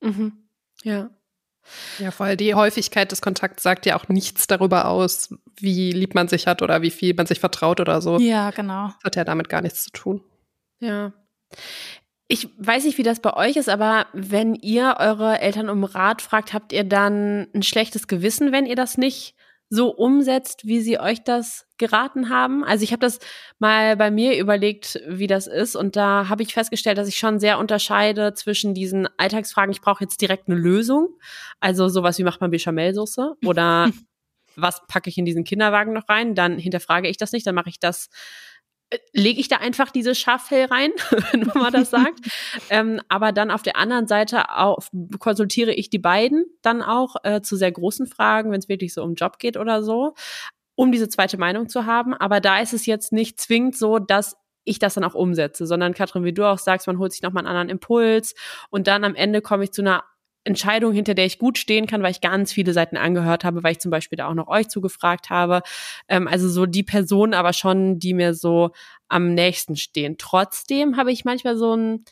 Mhm. Ja. Ja, voll. Die Häufigkeit des Kontakts sagt ja auch nichts darüber aus, wie lieb man sich hat oder wie viel man sich vertraut oder so. Ja, genau. Das hat ja damit gar nichts zu tun. Ja. Ich weiß nicht, wie das bei euch ist, aber wenn ihr eure Eltern um Rat fragt, habt ihr dann ein schlechtes Gewissen, wenn ihr das nicht so umsetzt, wie sie euch das geraten haben. Also ich habe das mal bei mir überlegt, wie das ist und da habe ich festgestellt, dass ich schon sehr unterscheide zwischen diesen Alltagsfragen, ich brauche jetzt direkt eine Lösung, also sowas wie macht man Bechamelsoße oder was packe ich in diesen Kinderwagen noch rein, dann hinterfrage ich das nicht, dann mache ich das lege ich da einfach diese Schaffell rein, wenn man das sagt. ähm, aber dann auf der anderen Seite auch, konsultiere ich die beiden dann auch äh, zu sehr großen Fragen, wenn es wirklich so um Job geht oder so, um diese zweite Meinung zu haben. Aber da ist es jetzt nicht zwingend so, dass ich das dann auch umsetze, sondern Katrin, wie du auch sagst, man holt sich nochmal einen anderen Impuls und dann am Ende komme ich zu einer Entscheidung, hinter der ich gut stehen kann, weil ich ganz viele Seiten angehört habe, weil ich zum Beispiel da auch noch euch zugefragt habe. Ähm, also so die Personen aber schon, die mir so am nächsten stehen. Trotzdem habe ich manchmal so ein,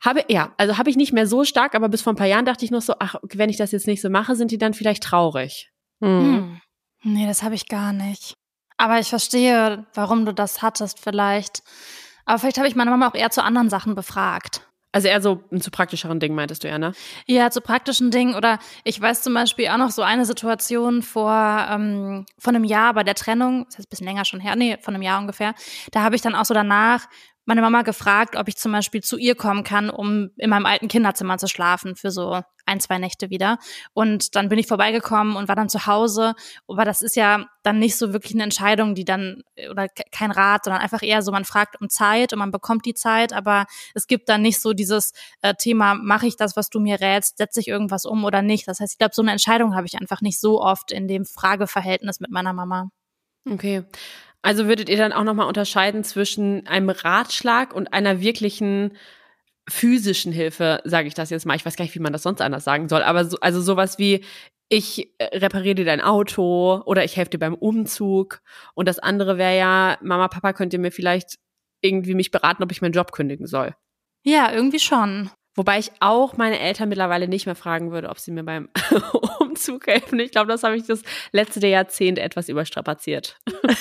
habe, ja, also habe ich nicht mehr so stark, aber bis vor ein paar Jahren dachte ich noch so, ach, wenn ich das jetzt nicht so mache, sind die dann vielleicht traurig. Hm. Hm. Nee, das habe ich gar nicht. Aber ich verstehe, warum du das hattest vielleicht. Aber vielleicht habe ich meine Mama auch eher zu anderen Sachen befragt. Also eher so zu praktischeren Dingen, meintest du ja, ne? Ja, zu praktischen Dingen. Oder ich weiß zum Beispiel auch noch so eine Situation vor ähm, von einem Jahr bei der Trennung, das ist ein bisschen länger schon her, nee, von einem Jahr ungefähr. Da habe ich dann auch so danach meine Mama gefragt, ob ich zum Beispiel zu ihr kommen kann, um in meinem alten Kinderzimmer zu schlafen für so ein, zwei Nächte wieder. Und dann bin ich vorbeigekommen und war dann zu Hause. Aber das ist ja dann nicht so wirklich eine Entscheidung, die dann, oder kein Rat, sondern einfach eher so, man fragt um Zeit und man bekommt die Zeit, aber es gibt dann nicht so dieses äh, Thema, mache ich das, was du mir rätst, setze ich irgendwas um oder nicht. Das heißt, ich glaube, so eine Entscheidung habe ich einfach nicht so oft in dem Frageverhältnis mit meiner Mama. Okay. Also würdet ihr dann auch nochmal unterscheiden zwischen einem Ratschlag und einer wirklichen physischen Hilfe, sage ich das jetzt mal. Ich weiß gar nicht, wie man das sonst anders sagen soll, aber so, also sowas wie ich äh, repariere dir dein Auto oder ich helfe dir beim Umzug und das andere wäre ja Mama, Papa, könnt ihr mir vielleicht irgendwie mich beraten, ob ich meinen Job kündigen soll. Ja, irgendwie schon. Wobei ich auch meine Eltern mittlerweile nicht mehr fragen würde, ob sie mir beim Umzug helfen. Ich glaube, das habe ich das letzte Jahrzehnt etwas überstrapaziert.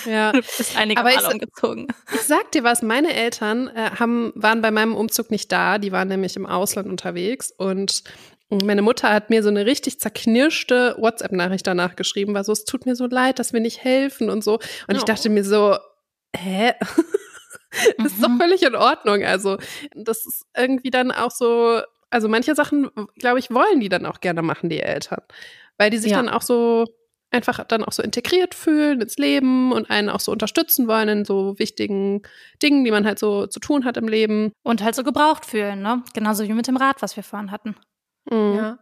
Ja, du bist einige Aber Mal ich, umgezogen. Ich sag dir was, meine Eltern äh, haben, waren bei meinem Umzug nicht da. Die waren nämlich im Ausland unterwegs und meine Mutter hat mir so eine richtig zerknirschte WhatsApp-Nachricht danach geschrieben, war so, es tut mir so leid, dass wir nicht helfen und so. Und oh. ich dachte mir so, hä? das ist doch mhm. völlig in Ordnung. Also, das ist irgendwie dann auch so, also manche Sachen, glaube ich, wollen die dann auch gerne machen, die Eltern. Weil die sich ja. dann auch so einfach dann auch so integriert fühlen ins Leben und einen auch so unterstützen wollen in so wichtigen Dingen, die man halt so zu tun hat im Leben. Und halt so gebraucht fühlen, ne? Genauso wie mit dem Rad, was wir vorhin hatten. Mhm. Ja.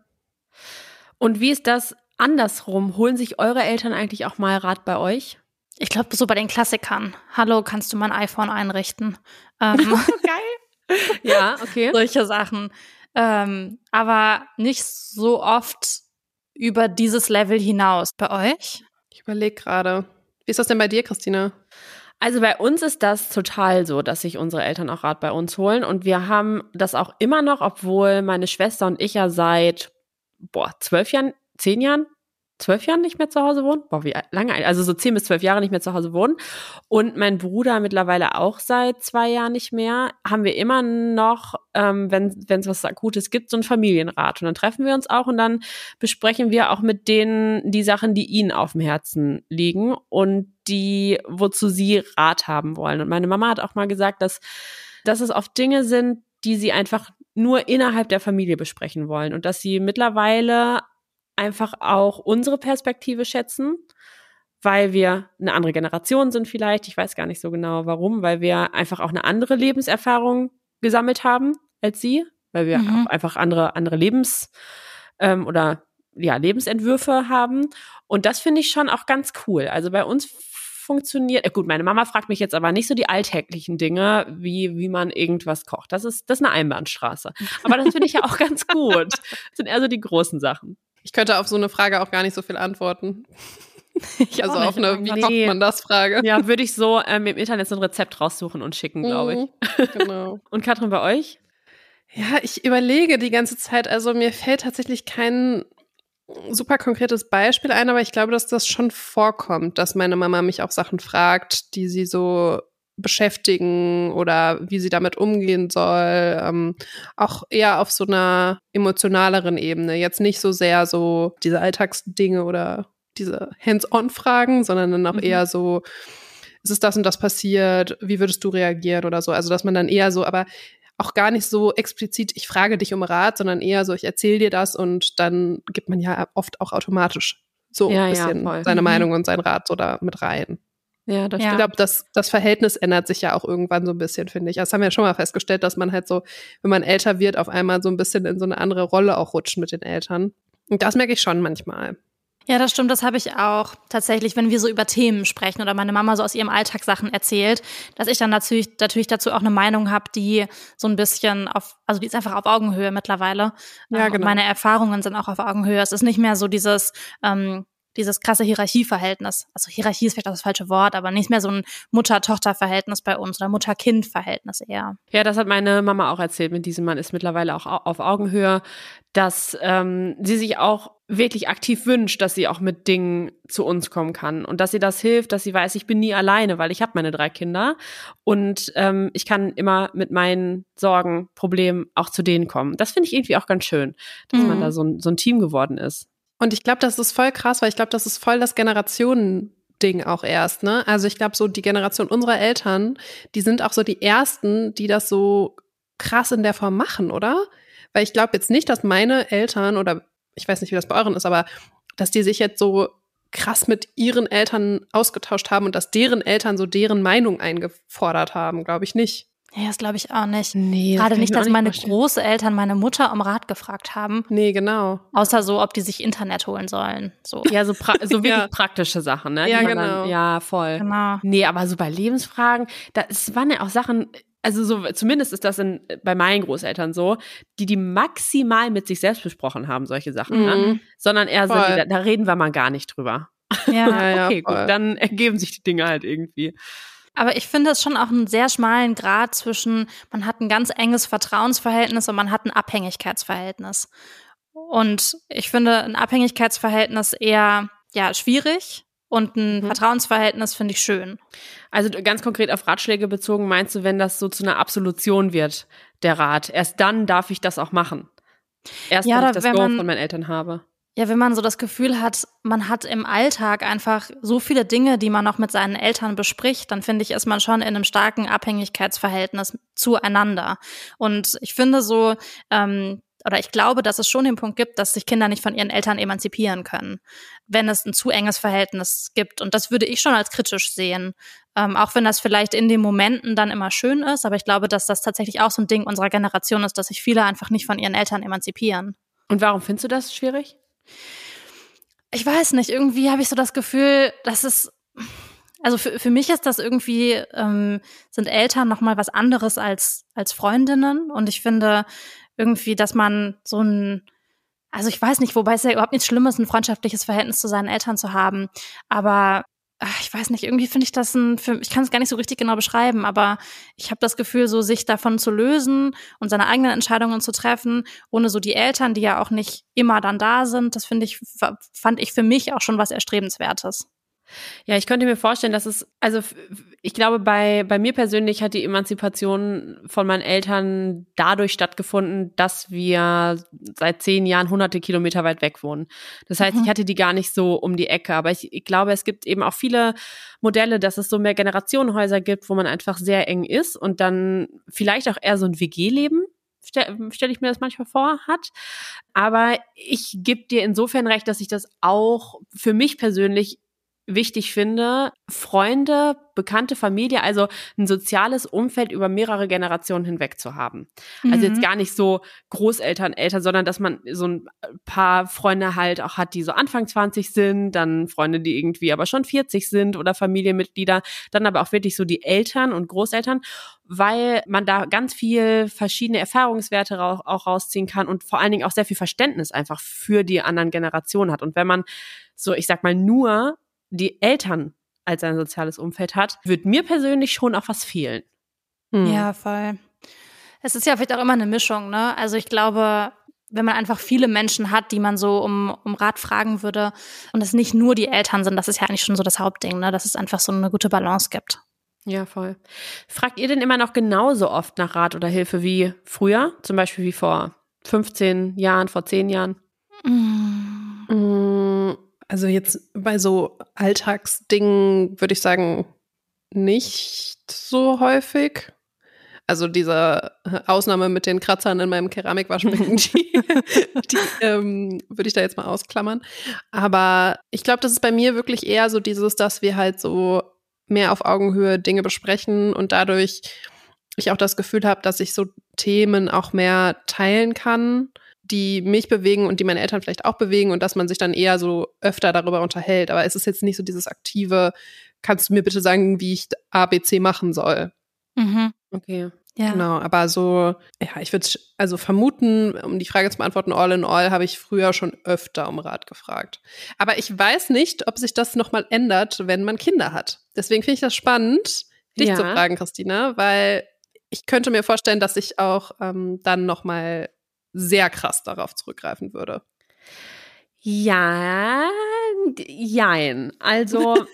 Und wie ist das andersrum? Holen sich eure Eltern eigentlich auch mal Rat bei euch? Ich glaube, so bei den Klassikern. Hallo, kannst du mein iPhone einrichten? Ähm, Geil. Ja, okay. Solche Sachen. Ähm, aber nicht so oft über dieses Level hinaus. Bei euch? Ich überlege gerade. Wie ist das denn bei dir, Christina? Also bei uns ist das total so, dass sich unsere Eltern auch Rat bei uns holen. Und wir haben das auch immer noch, obwohl meine Schwester und ich ja seit boah, zwölf Jahren, zehn Jahren zwölf Jahren nicht mehr zu Hause wohnen. Boah, wie lange? Also so zehn bis zwölf Jahre nicht mehr zu Hause wohnen. Und mein Bruder mittlerweile auch seit zwei Jahren nicht mehr. Haben wir immer noch, ähm, wenn es was Akutes gibt, so einen Familienrat. Und dann treffen wir uns auch und dann besprechen wir auch mit denen die Sachen, die ihnen auf dem Herzen liegen und die, wozu sie Rat haben wollen. Und meine Mama hat auch mal gesagt, dass, dass es oft Dinge sind, die sie einfach nur innerhalb der Familie besprechen wollen und dass sie mittlerweile einfach auch unsere Perspektive schätzen, weil wir eine andere Generation sind vielleicht. Ich weiß gar nicht so genau warum, weil wir einfach auch eine andere Lebenserfahrung gesammelt haben als sie, weil wir mhm. auch einfach andere, andere Lebens- ähm, oder ja, Lebensentwürfe haben. Und das finde ich schon auch ganz cool. Also bei uns funktioniert. Äh, gut, meine Mama fragt mich jetzt aber nicht so die alltäglichen Dinge, wie, wie man irgendwas kocht. Das ist, das ist eine Einbahnstraße. Aber das finde ich ja auch ganz gut. Das sind eher so die großen Sachen. Ich könnte auf so eine Frage auch gar nicht so viel antworten. Ich also auf eine Wie kocht man das Frage. Ja, würde ich so ähm, im Internet so ein Rezept raussuchen und schicken, glaube ich. Mhm, genau. und Katrin, bei euch? Ja, ich überlege die ganze Zeit. Also mir fällt tatsächlich kein super konkretes Beispiel ein, aber ich glaube, dass das schon vorkommt, dass meine Mama mich auch Sachen fragt, die sie so beschäftigen oder wie sie damit umgehen soll. Ähm, auch eher auf so einer emotionaleren Ebene. Jetzt nicht so sehr so diese Alltagsdinge oder diese Hands-on-Fragen, sondern dann auch mhm. eher so, ist es das und das passiert? Wie würdest du reagieren oder so? Also, dass man dann eher so, aber auch gar nicht so explizit, ich frage dich um Rat, sondern eher so, ich erzähle dir das und dann gibt man ja oft auch automatisch so ja, ein bisschen ja, seine mhm. Meinung und seinen Rat so da mit rein. Ja, das ja. Ich glaube, das, das Verhältnis ändert sich ja auch irgendwann so ein bisschen, finde ich. Das haben wir ja schon mal festgestellt, dass man halt so, wenn man älter wird, auf einmal so ein bisschen in so eine andere Rolle auch rutscht mit den Eltern. Und das merke ich schon manchmal. Ja, das stimmt. Das habe ich auch tatsächlich, wenn wir so über Themen sprechen oder meine Mama so aus ihrem Alltag Sachen erzählt, dass ich dann natürlich, natürlich dazu auch eine Meinung habe, die so ein bisschen auf, also die ist einfach auf Augenhöhe mittlerweile. Ja, genau. Und meine Erfahrungen sind auch auf Augenhöhe. Es ist nicht mehr so dieses, ähm, dieses krasse Hierarchieverhältnis. Also Hierarchie ist vielleicht auch das falsche Wort, aber nicht mehr so ein Mutter-Tochter-Verhältnis bei uns oder Mutter-Kind-Verhältnis eher. Ja, das hat meine Mama auch erzählt. Mit diesem Mann ist mittlerweile auch auf Augenhöhe, dass ähm, sie sich auch wirklich aktiv wünscht, dass sie auch mit Dingen zu uns kommen kann und dass sie das hilft, dass sie weiß, ich bin nie alleine, weil ich habe meine drei Kinder und ähm, ich kann immer mit meinen Sorgen, Problemen auch zu denen kommen. Das finde ich irgendwie auch ganz schön, dass mhm. man da so ein, so ein Team geworden ist. Und ich glaube, das ist voll krass, weil ich glaube, das ist voll das Generationending auch erst, ne? Also ich glaube, so die Generation unserer Eltern, die sind auch so die ersten, die das so krass in der Form machen, oder? Weil ich glaube jetzt nicht, dass meine Eltern oder ich weiß nicht, wie das bei euren ist, aber dass die sich jetzt so krass mit ihren Eltern ausgetauscht haben und dass deren Eltern so deren Meinung eingefordert haben, glaube ich nicht. Ja, das glaube ich auch nicht. Nee, Gerade nicht, dass meine Großeltern meine Mutter um Rat gefragt haben. Nee, genau. Außer so, ob die sich Internet holen sollen. So. Ja, so, pra so wirklich ja. praktische Sachen, ne? Ja, genau. Dann, ja, voll. Genau. Nee, aber so bei Lebensfragen, das waren ja auch Sachen, also so zumindest ist das in, bei meinen Großeltern so, die die maximal mit sich selbst besprochen haben, solche Sachen, ne? mhm. ne? sondern eher voll. so, da, da, reden wir mal gar nicht drüber. Ja, ja okay, ja, gut, dann ergeben sich die Dinge halt irgendwie. Aber ich finde es schon auch einen sehr schmalen Grad zwischen, man hat ein ganz enges Vertrauensverhältnis und man hat ein Abhängigkeitsverhältnis. Und ich finde ein Abhängigkeitsverhältnis eher ja schwierig und ein mhm. Vertrauensverhältnis finde ich schön. Also ganz konkret auf Ratschläge bezogen, meinst du, wenn das so zu einer Absolution wird, der Rat, erst dann darf ich das auch machen? Erst ja, wenn ich das Go von meinen Eltern habe. Ja, wenn man so das Gefühl hat, man hat im Alltag einfach so viele Dinge, die man noch mit seinen Eltern bespricht, dann finde ich, ist man schon in einem starken Abhängigkeitsverhältnis zueinander. Und ich finde so, ähm, oder ich glaube, dass es schon den Punkt gibt, dass sich Kinder nicht von ihren Eltern emanzipieren können, wenn es ein zu enges Verhältnis gibt. Und das würde ich schon als kritisch sehen. Ähm, auch wenn das vielleicht in den Momenten dann immer schön ist, aber ich glaube, dass das tatsächlich auch so ein Ding unserer Generation ist, dass sich viele einfach nicht von ihren Eltern emanzipieren. Und warum findest du das schwierig? Ich weiß nicht, irgendwie habe ich so das Gefühl, dass es, also für, für mich ist das irgendwie, ähm, sind Eltern nochmal was anderes als, als Freundinnen. Und ich finde irgendwie, dass man so ein, also ich weiß nicht, wobei es ja überhaupt nichts Schlimmes, ein freundschaftliches Verhältnis zu seinen Eltern zu haben. Aber ach, ich weiß nicht, irgendwie finde ich das ein, für, ich kann es gar nicht so richtig genau beschreiben, aber ich habe das Gefühl, so sich davon zu lösen und seine eigenen Entscheidungen zu treffen, ohne so die Eltern, die ja auch nicht immer dann da sind, das finde ich, fand ich für mich auch schon was Erstrebenswertes. Ja, ich könnte mir vorstellen, dass es, also ich glaube, bei, bei mir persönlich hat die Emanzipation von meinen Eltern dadurch stattgefunden, dass wir seit zehn Jahren hunderte Kilometer weit weg wohnen. Das heißt, mhm. ich hatte die gar nicht so um die Ecke. Aber ich, ich glaube, es gibt eben auch viele Modelle, dass es so mehr Generationenhäuser gibt, wo man einfach sehr eng ist und dann vielleicht auch eher so ein WG-Leben stelle stell ich mir das manchmal vor, hat. Aber ich gebe dir insofern recht, dass ich das auch für mich persönlich wichtig finde, Freunde, bekannte Familie, also ein soziales Umfeld über mehrere Generationen hinweg zu haben. Mhm. Also jetzt mhm. gar nicht so Großeltern, Eltern, sondern dass man so ein paar Freunde halt auch hat, die so Anfang 20 sind, dann Freunde, die irgendwie aber schon 40 sind oder Familienmitglieder, dann aber auch wirklich so die Eltern und Großeltern, weil man da ganz viel verschiedene Erfahrungswerte auch rausziehen kann und vor allen Dingen auch sehr viel Verständnis einfach für die anderen Generationen hat. Und wenn man so, ich sag mal, nur die Eltern als ein soziales Umfeld hat, wird mir persönlich schon auch was fehlen. Hm. Ja, voll. Es ist ja vielleicht auch immer eine Mischung, ne? Also ich glaube, wenn man einfach viele Menschen hat, die man so um, um Rat fragen würde und es nicht nur die Eltern sind, das ist ja eigentlich schon so das Hauptding, ne? Dass es einfach so eine gute Balance gibt. Ja, voll. Fragt ihr denn immer noch genauso oft nach Rat oder Hilfe wie früher? Zum Beispiel wie vor 15 Jahren, vor 10 Jahren? Mm. Also jetzt bei so Alltagsdingen würde ich sagen, nicht so häufig. Also diese Ausnahme mit den Kratzern in meinem Keramikwaschbecken, die, die ähm, würde ich da jetzt mal ausklammern. Aber ich glaube, das ist bei mir wirklich eher so dieses, dass wir halt so mehr auf Augenhöhe Dinge besprechen und dadurch ich auch das Gefühl habe, dass ich so Themen auch mehr teilen kann die mich bewegen und die meine Eltern vielleicht auch bewegen und dass man sich dann eher so öfter darüber unterhält. Aber es ist jetzt nicht so dieses aktive, kannst du mir bitte sagen, wie ich ABC machen soll? Mhm. Okay. Ja. Genau, aber so, ja, ich würde also vermuten, um die Frage zu beantworten, all in all habe ich früher schon öfter um Rat gefragt. Aber ich weiß nicht, ob sich das nochmal ändert, wenn man Kinder hat. Deswegen finde ich das spannend, dich ja. zu fragen, Christina, weil ich könnte mir vorstellen, dass ich auch ähm, dann nochmal sehr krass darauf zurückgreifen würde. Ja, jein. Also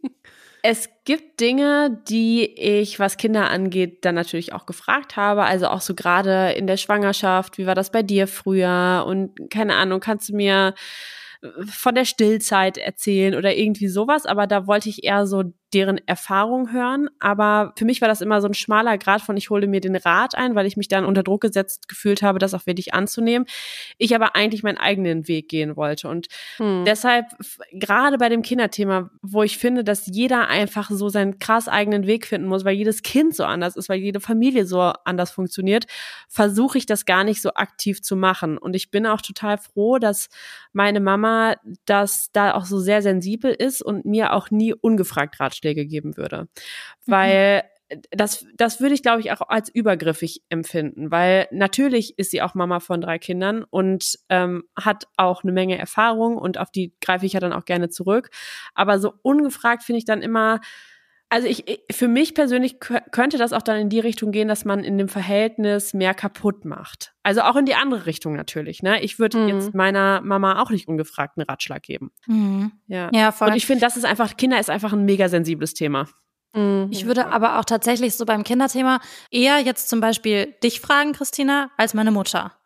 es gibt Dinge, die ich, was Kinder angeht, dann natürlich auch gefragt habe. Also auch so gerade in der Schwangerschaft, wie war das bei dir früher? Und keine Ahnung, kannst du mir von der Stillzeit erzählen oder irgendwie sowas, aber da wollte ich eher so deren Erfahrung hören. Aber für mich war das immer so ein schmaler Grad von, ich hole mir den Rat ein, weil ich mich dann unter Druck gesetzt gefühlt habe, das auch wirklich anzunehmen. Ich aber eigentlich meinen eigenen Weg gehen wollte. Und hm. deshalb, gerade bei dem Kinderthema, wo ich finde, dass jeder einfach so seinen krass eigenen Weg finden muss, weil jedes Kind so anders ist, weil jede Familie so anders funktioniert, versuche ich das gar nicht so aktiv zu machen. Und ich bin auch total froh, dass meine Mama das da auch so sehr sensibel ist und mir auch nie ungefragt Rat Ratschläge geben würde. Mhm. Weil mhm. das, das würde ich, glaube ich, auch als übergriffig empfinden, weil natürlich ist sie auch Mama von drei Kindern und ähm, hat auch eine Menge Erfahrung und auf die greife ich ja dann auch gerne zurück. Aber so ungefragt finde ich dann immer, also ich, für mich persönlich könnte das auch dann in die Richtung gehen, dass man in dem Verhältnis mehr kaputt macht. Also auch in die andere Richtung natürlich. Ne? Ich würde mhm. jetzt meiner Mama auch nicht ungefragt einen Ratschlag geben. Mhm. Ja. ja, voll. Und ich finde, das ist einfach, Kinder ist einfach ein mega sensibles Thema. Mhm. Ich würde aber auch tatsächlich so beim Kinderthema eher jetzt zum Beispiel dich fragen, Christina, als meine Mutter.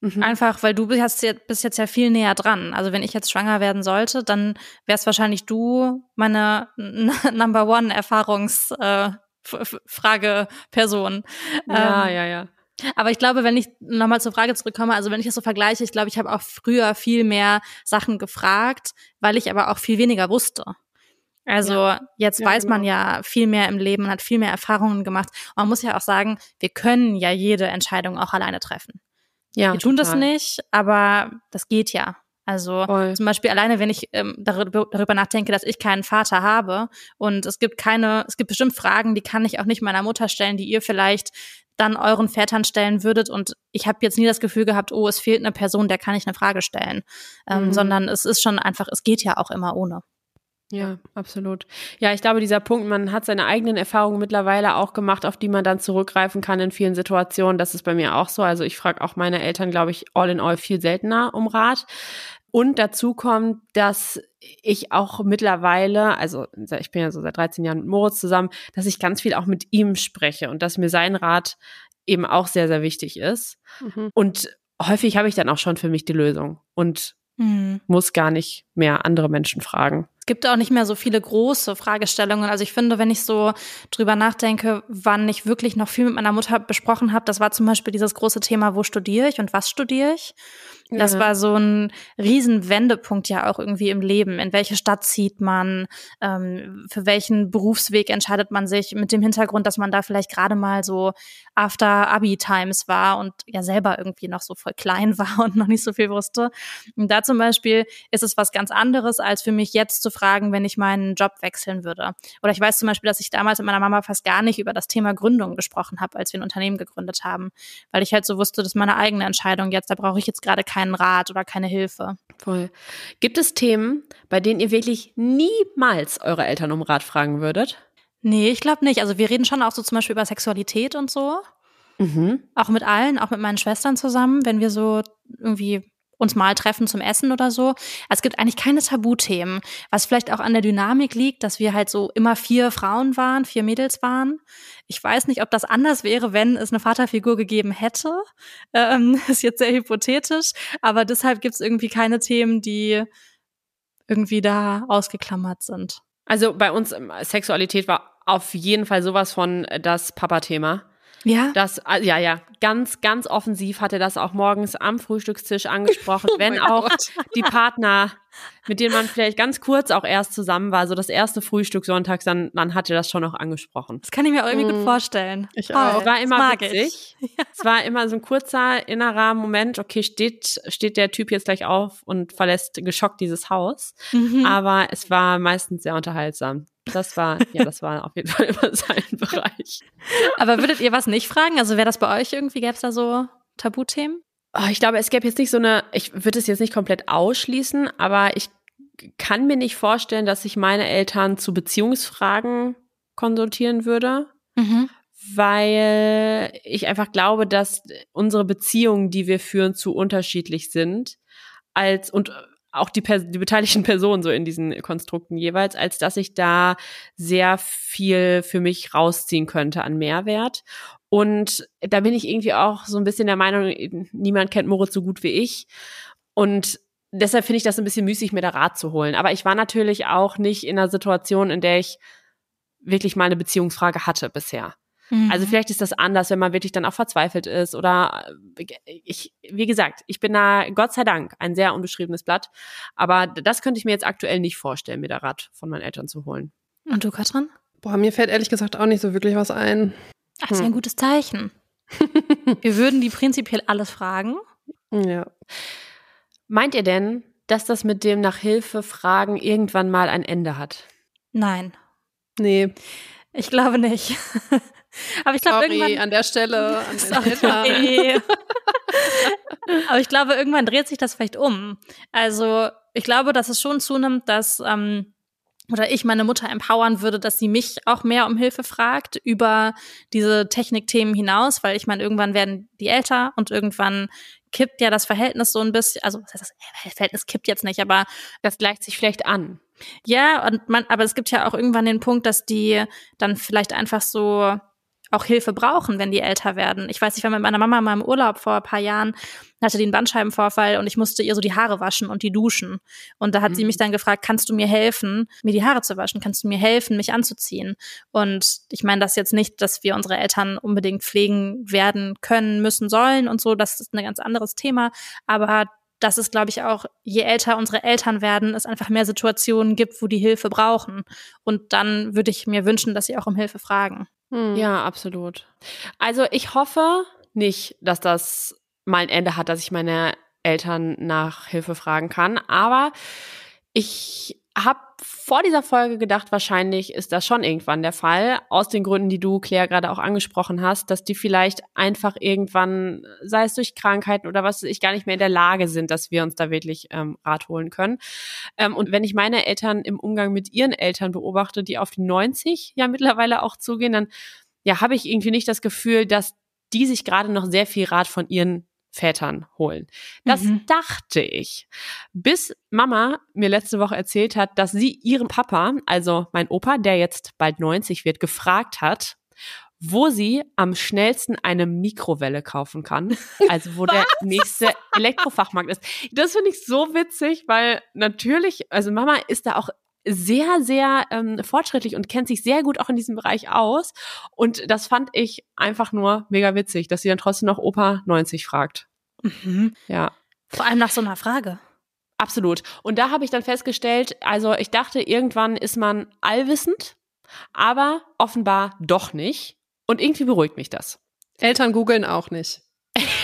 Mhm. Einfach, weil du bist jetzt, bist jetzt ja viel näher dran. Also wenn ich jetzt schwanger werden sollte, dann wärst wahrscheinlich du meine Number One Erfahrungsfrageperson. Äh, ja, ähm, ja, ja. Aber ich glaube, wenn ich nochmal zur Frage zurückkomme, also wenn ich das so vergleiche, ich glaube, ich habe auch früher viel mehr Sachen gefragt, weil ich aber auch viel weniger wusste. Also ja. jetzt ja, weiß genau. man ja viel mehr im Leben und hat viel mehr Erfahrungen gemacht. Und man muss ja auch sagen, wir können ja jede Entscheidung auch alleine treffen. Ja, wir tun total. das nicht, aber das geht ja. Also Voll. zum Beispiel alleine, wenn ich ähm, darüber, darüber nachdenke, dass ich keinen Vater habe und es gibt keine, es gibt bestimmt Fragen, die kann ich auch nicht meiner Mutter stellen, die ihr vielleicht dann euren Vätern stellen würdet. Und ich habe jetzt nie das Gefühl gehabt, oh, es fehlt eine Person, der kann ich eine Frage stellen, ähm, mhm. sondern es ist schon einfach, es geht ja auch immer ohne. Ja, absolut. Ja, ich glaube, dieser Punkt, man hat seine eigenen Erfahrungen mittlerweile auch gemacht, auf die man dann zurückgreifen kann in vielen Situationen. Das ist bei mir auch so. Also ich frage auch meine Eltern, glaube ich, all in all viel seltener um Rat. Und dazu kommt, dass ich auch mittlerweile, also ich bin ja so seit 13 Jahren mit Moritz zusammen, dass ich ganz viel auch mit ihm spreche und dass mir sein Rat eben auch sehr, sehr wichtig ist. Mhm. Und häufig habe ich dann auch schon für mich die Lösung und mhm. muss gar nicht mehr andere Menschen fragen gibt auch nicht mehr so viele große Fragestellungen. Also ich finde, wenn ich so drüber nachdenke, wann ich wirklich noch viel mit meiner Mutter besprochen habe, das war zum Beispiel dieses große Thema, wo studiere ich und was studiere ich. Das war so ein Riesenwendepunkt ja auch irgendwie im Leben. In welche Stadt zieht man? Ähm, für welchen Berufsweg entscheidet man sich? Mit dem Hintergrund, dass man da vielleicht gerade mal so after Abi Times war und ja selber irgendwie noch so voll klein war und noch nicht so viel wusste. Und da zum Beispiel ist es was ganz anderes, als für mich jetzt zu fragen, wenn ich meinen Job wechseln würde. Oder ich weiß zum Beispiel, dass ich damals mit meiner Mama fast gar nicht über das Thema Gründung gesprochen habe, als wir ein Unternehmen gegründet haben, weil ich halt so wusste, das ist meine eigene Entscheidung jetzt. Da brauche ich jetzt gerade keine keinen Rat oder keine Hilfe. Voll. Gibt es Themen, bei denen ihr wirklich niemals eure Eltern um Rat fragen würdet? Nee, ich glaube nicht. Also wir reden schon auch so zum Beispiel über Sexualität und so. Mhm. Auch mit allen, auch mit meinen Schwestern zusammen, wenn wir so irgendwie uns mal treffen zum Essen oder so. Es gibt eigentlich keine Tabuthemen, was vielleicht auch an der Dynamik liegt, dass wir halt so immer vier Frauen waren, vier Mädels waren. Ich weiß nicht, ob das anders wäre, wenn es eine Vaterfigur gegeben hätte. Ähm, ist jetzt sehr hypothetisch, aber deshalb gibt es irgendwie keine Themen, die irgendwie da ausgeklammert sind. Also bei uns ähm, Sexualität war auf jeden Fall sowas von das Papa-Thema. Ja. Das, ah, ja, ja, ganz, ganz offensiv hat er das auch morgens am Frühstückstisch angesprochen, oh wenn auch Gott. die Partner, mit denen man vielleicht ganz kurz auch erst zusammen war, so das erste Frühstück sonntags, dann, dann hat er das schon noch angesprochen. Das kann ich mir auch irgendwie mm. gut vorstellen. Ich auch. Es war immer witzig. Ja. Es war immer so ein kurzer innerer Moment, okay, steht, steht der Typ jetzt gleich auf und verlässt geschockt dieses Haus. Mhm. Aber es war meistens sehr unterhaltsam. Das war, ja, das war auf jeden Fall immer sein Bereich. Aber würdet ihr was nicht fragen? Also wäre das bei euch irgendwie, gäbe es da so Tabuthemen? Oh, ich glaube, es gäbe jetzt nicht so eine, ich würde es jetzt nicht komplett ausschließen, aber ich kann mir nicht vorstellen, dass ich meine Eltern zu Beziehungsfragen konsultieren würde. Mhm. Weil ich einfach glaube, dass unsere Beziehungen, die wir führen, zu unterschiedlich sind als und auch die, die beteiligten Personen so in diesen Konstrukten jeweils, als dass ich da sehr viel für mich rausziehen könnte an Mehrwert. Und da bin ich irgendwie auch so ein bisschen der Meinung, niemand kennt Moritz so gut wie ich. Und deshalb finde ich das ein bisschen müßig, mir da Rat zu holen. Aber ich war natürlich auch nicht in einer Situation, in der ich wirklich mal eine Beziehungsfrage hatte bisher. Mhm. Also vielleicht ist das anders, wenn man wirklich dann auch verzweifelt ist oder äh, ich, wie gesagt, ich bin da Gott sei Dank ein sehr unbeschriebenes Blatt, aber das könnte ich mir jetzt aktuell nicht vorstellen, mir da Rat von meinen Eltern zu holen. Und du, Katrin? Boah, mir fällt ehrlich gesagt auch nicht so wirklich was ein. Ach, das ist ja ein hm. gutes Zeichen. Wir würden die prinzipiell alles fragen. Ja. Meint ihr denn, dass das mit dem nach Hilfe fragen irgendwann mal ein Ende hat? Nein. Nee. Ich glaube nicht. Aber ich glaube irgendwann an der Stelle an den Aber ich glaube irgendwann dreht sich das vielleicht um. Also ich glaube, dass es schon zunimmt, dass ähm, oder ich meine Mutter empowern würde, dass sie mich auch mehr um Hilfe fragt über diese Technikthemen hinaus, weil ich meine, irgendwann werden die älter und irgendwann kippt ja das Verhältnis so ein bisschen, also das Verhältnis kippt jetzt nicht, aber das gleicht sich vielleicht an. Ja, und man, aber es gibt ja auch irgendwann den Punkt, dass die dann vielleicht einfach so auch Hilfe brauchen, wenn die älter werden. Ich weiß, ich war mit meiner Mama mal im Urlaub vor ein paar Jahren, hatte einen Bandscheibenvorfall und ich musste ihr so die Haare waschen und die duschen. Und da hat mhm. sie mich dann gefragt, kannst du mir helfen, mir die Haare zu waschen? Kannst du mir helfen, mich anzuziehen? Und ich meine das jetzt nicht, dass wir unsere Eltern unbedingt pflegen werden können, müssen, sollen und so. Das ist ein ganz anderes Thema. Aber dass es, glaube ich, auch, je älter unsere Eltern werden, es einfach mehr Situationen gibt, wo die Hilfe brauchen. Und dann würde ich mir wünschen, dass sie auch um Hilfe fragen. Hm. Ja, absolut. Also ich hoffe nicht, dass das mal ein Ende hat, dass ich meine Eltern nach Hilfe fragen kann. Aber ich habe vor dieser Folge gedacht, wahrscheinlich ist das schon irgendwann der Fall, aus den Gründen, die du, Claire, gerade auch angesprochen hast, dass die vielleicht einfach irgendwann, sei es durch Krankheiten oder was ich gar nicht mehr in der Lage sind, dass wir uns da wirklich ähm, Rat holen können. Ähm, und wenn ich meine Eltern im Umgang mit ihren Eltern beobachte, die auf die 90 ja mittlerweile auch zugehen, dann ja, habe ich irgendwie nicht das Gefühl, dass die sich gerade noch sehr viel Rat von ihren Vätern holen. Das mhm. dachte ich, bis Mama mir letzte Woche erzählt hat, dass sie ihren Papa, also mein Opa, der jetzt bald 90 wird, gefragt hat, wo sie am schnellsten eine Mikrowelle kaufen kann. Also wo der nächste Elektrofachmarkt ist. Das finde ich so witzig, weil natürlich, also Mama ist da auch sehr, sehr ähm, fortschrittlich und kennt sich sehr gut auch in diesem Bereich aus. Und das fand ich einfach nur mega witzig, dass sie dann trotzdem noch Opa 90 fragt. Mhm. Ja. Vor allem nach so einer Frage. Absolut. Und da habe ich dann festgestellt, also ich dachte, irgendwann ist man allwissend, aber offenbar doch nicht. Und irgendwie beruhigt mich das. Eltern googeln auch nicht.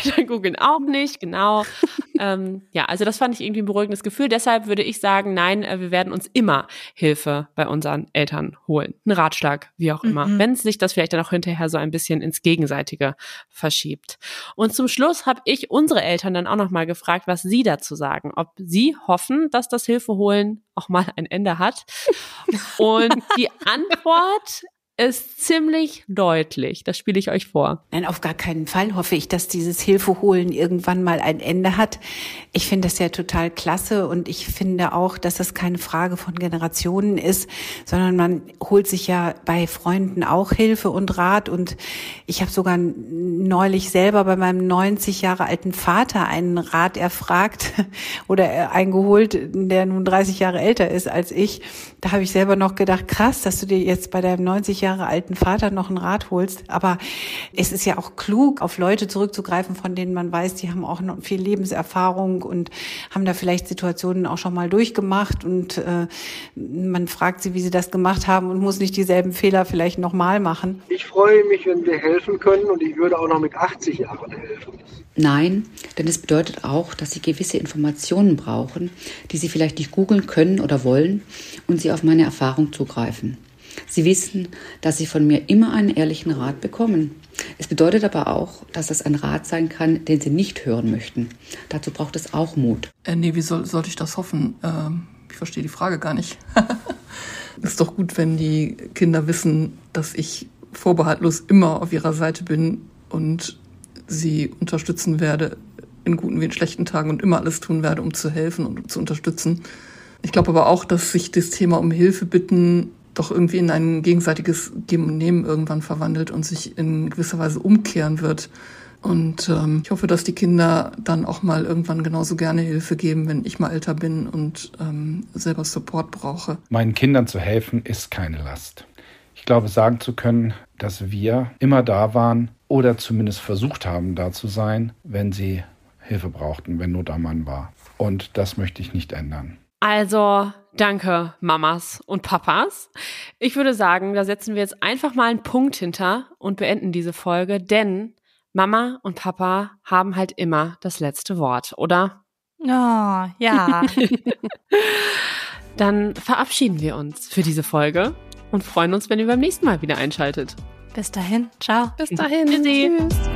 Eltern googeln auch nicht, genau. ähm, ja, also das fand ich irgendwie ein beruhigendes Gefühl. Deshalb würde ich sagen, nein, äh, wir werden uns immer Hilfe bei unseren Eltern holen. Ein Ratschlag, wie auch immer. Mhm. Wenn sich das vielleicht dann auch hinterher so ein bisschen ins Gegenseitige verschiebt. Und zum Schluss habe ich unsere Eltern dann auch nochmal gefragt, was sie dazu sagen. Ob sie hoffen, dass das Hilfeholen auch mal ein Ende hat. Und die Antwort ist ziemlich deutlich. Das spiele ich euch vor. Nein, auf gar keinen Fall hoffe ich, dass dieses Hilfeholen irgendwann mal ein Ende hat. Ich finde das ja total klasse und ich finde auch, dass das keine Frage von Generationen ist, sondern man holt sich ja bei Freunden auch Hilfe und Rat und ich habe sogar neulich selber bei meinem 90 Jahre alten Vater einen Rat erfragt oder eingeholt, der nun 30 Jahre älter ist als ich. Da habe ich selber noch gedacht, krass, dass du dir jetzt bei deinem 90 Jahre alten Vater noch ein Rat holst. Aber es ist ja auch klug, auf Leute zurückzugreifen, von denen man weiß, die haben auch noch viel Lebenserfahrung und haben da vielleicht Situationen auch schon mal durchgemacht und äh, man fragt sie, wie sie das gemacht haben und muss nicht dieselben Fehler vielleicht nochmal machen. Ich freue mich, wenn wir helfen können und ich würde auch noch mit 80 Jahren helfen. Nein, denn es bedeutet auch, dass sie gewisse Informationen brauchen, die sie vielleicht nicht googeln können oder wollen und sie auf meine Erfahrung zugreifen. Sie wissen, dass Sie von mir immer einen ehrlichen Rat bekommen. Es bedeutet aber auch, dass das ein Rat sein kann, den Sie nicht hören möchten. Dazu braucht es auch Mut. Äh, nee, wie soll, sollte ich das hoffen? Ähm, ich verstehe die Frage gar nicht. ist doch gut, wenn die Kinder wissen, dass ich vorbehaltlos immer auf ihrer Seite bin und sie unterstützen werde in guten wie in schlechten Tagen und immer alles tun werde, um zu helfen und zu unterstützen. Ich glaube aber auch, dass sich das Thema um Hilfe bitten doch irgendwie in ein gegenseitiges Geben und Nehmen irgendwann verwandelt und sich in gewisser Weise umkehren wird. Und ähm, ich hoffe, dass die Kinder dann auch mal irgendwann genauso gerne Hilfe geben, wenn ich mal älter bin und ähm, selber Support brauche. Meinen Kindern zu helfen ist keine Last. Ich glaube, sagen zu können, dass wir immer da waren oder zumindest versucht haben, da zu sein, wenn sie Hilfe brauchten, wenn Not am Mann war. Und das möchte ich nicht ändern. Also, danke, Mamas und Papas. Ich würde sagen, da setzen wir jetzt einfach mal einen Punkt hinter und beenden diese Folge, denn Mama und Papa haben halt immer das letzte Wort, oder? Oh, ja. Dann verabschieden wir uns für diese Folge und freuen uns, wenn ihr beim nächsten Mal wieder einschaltet. Bis dahin. Ciao. Bis dahin. Tschüss.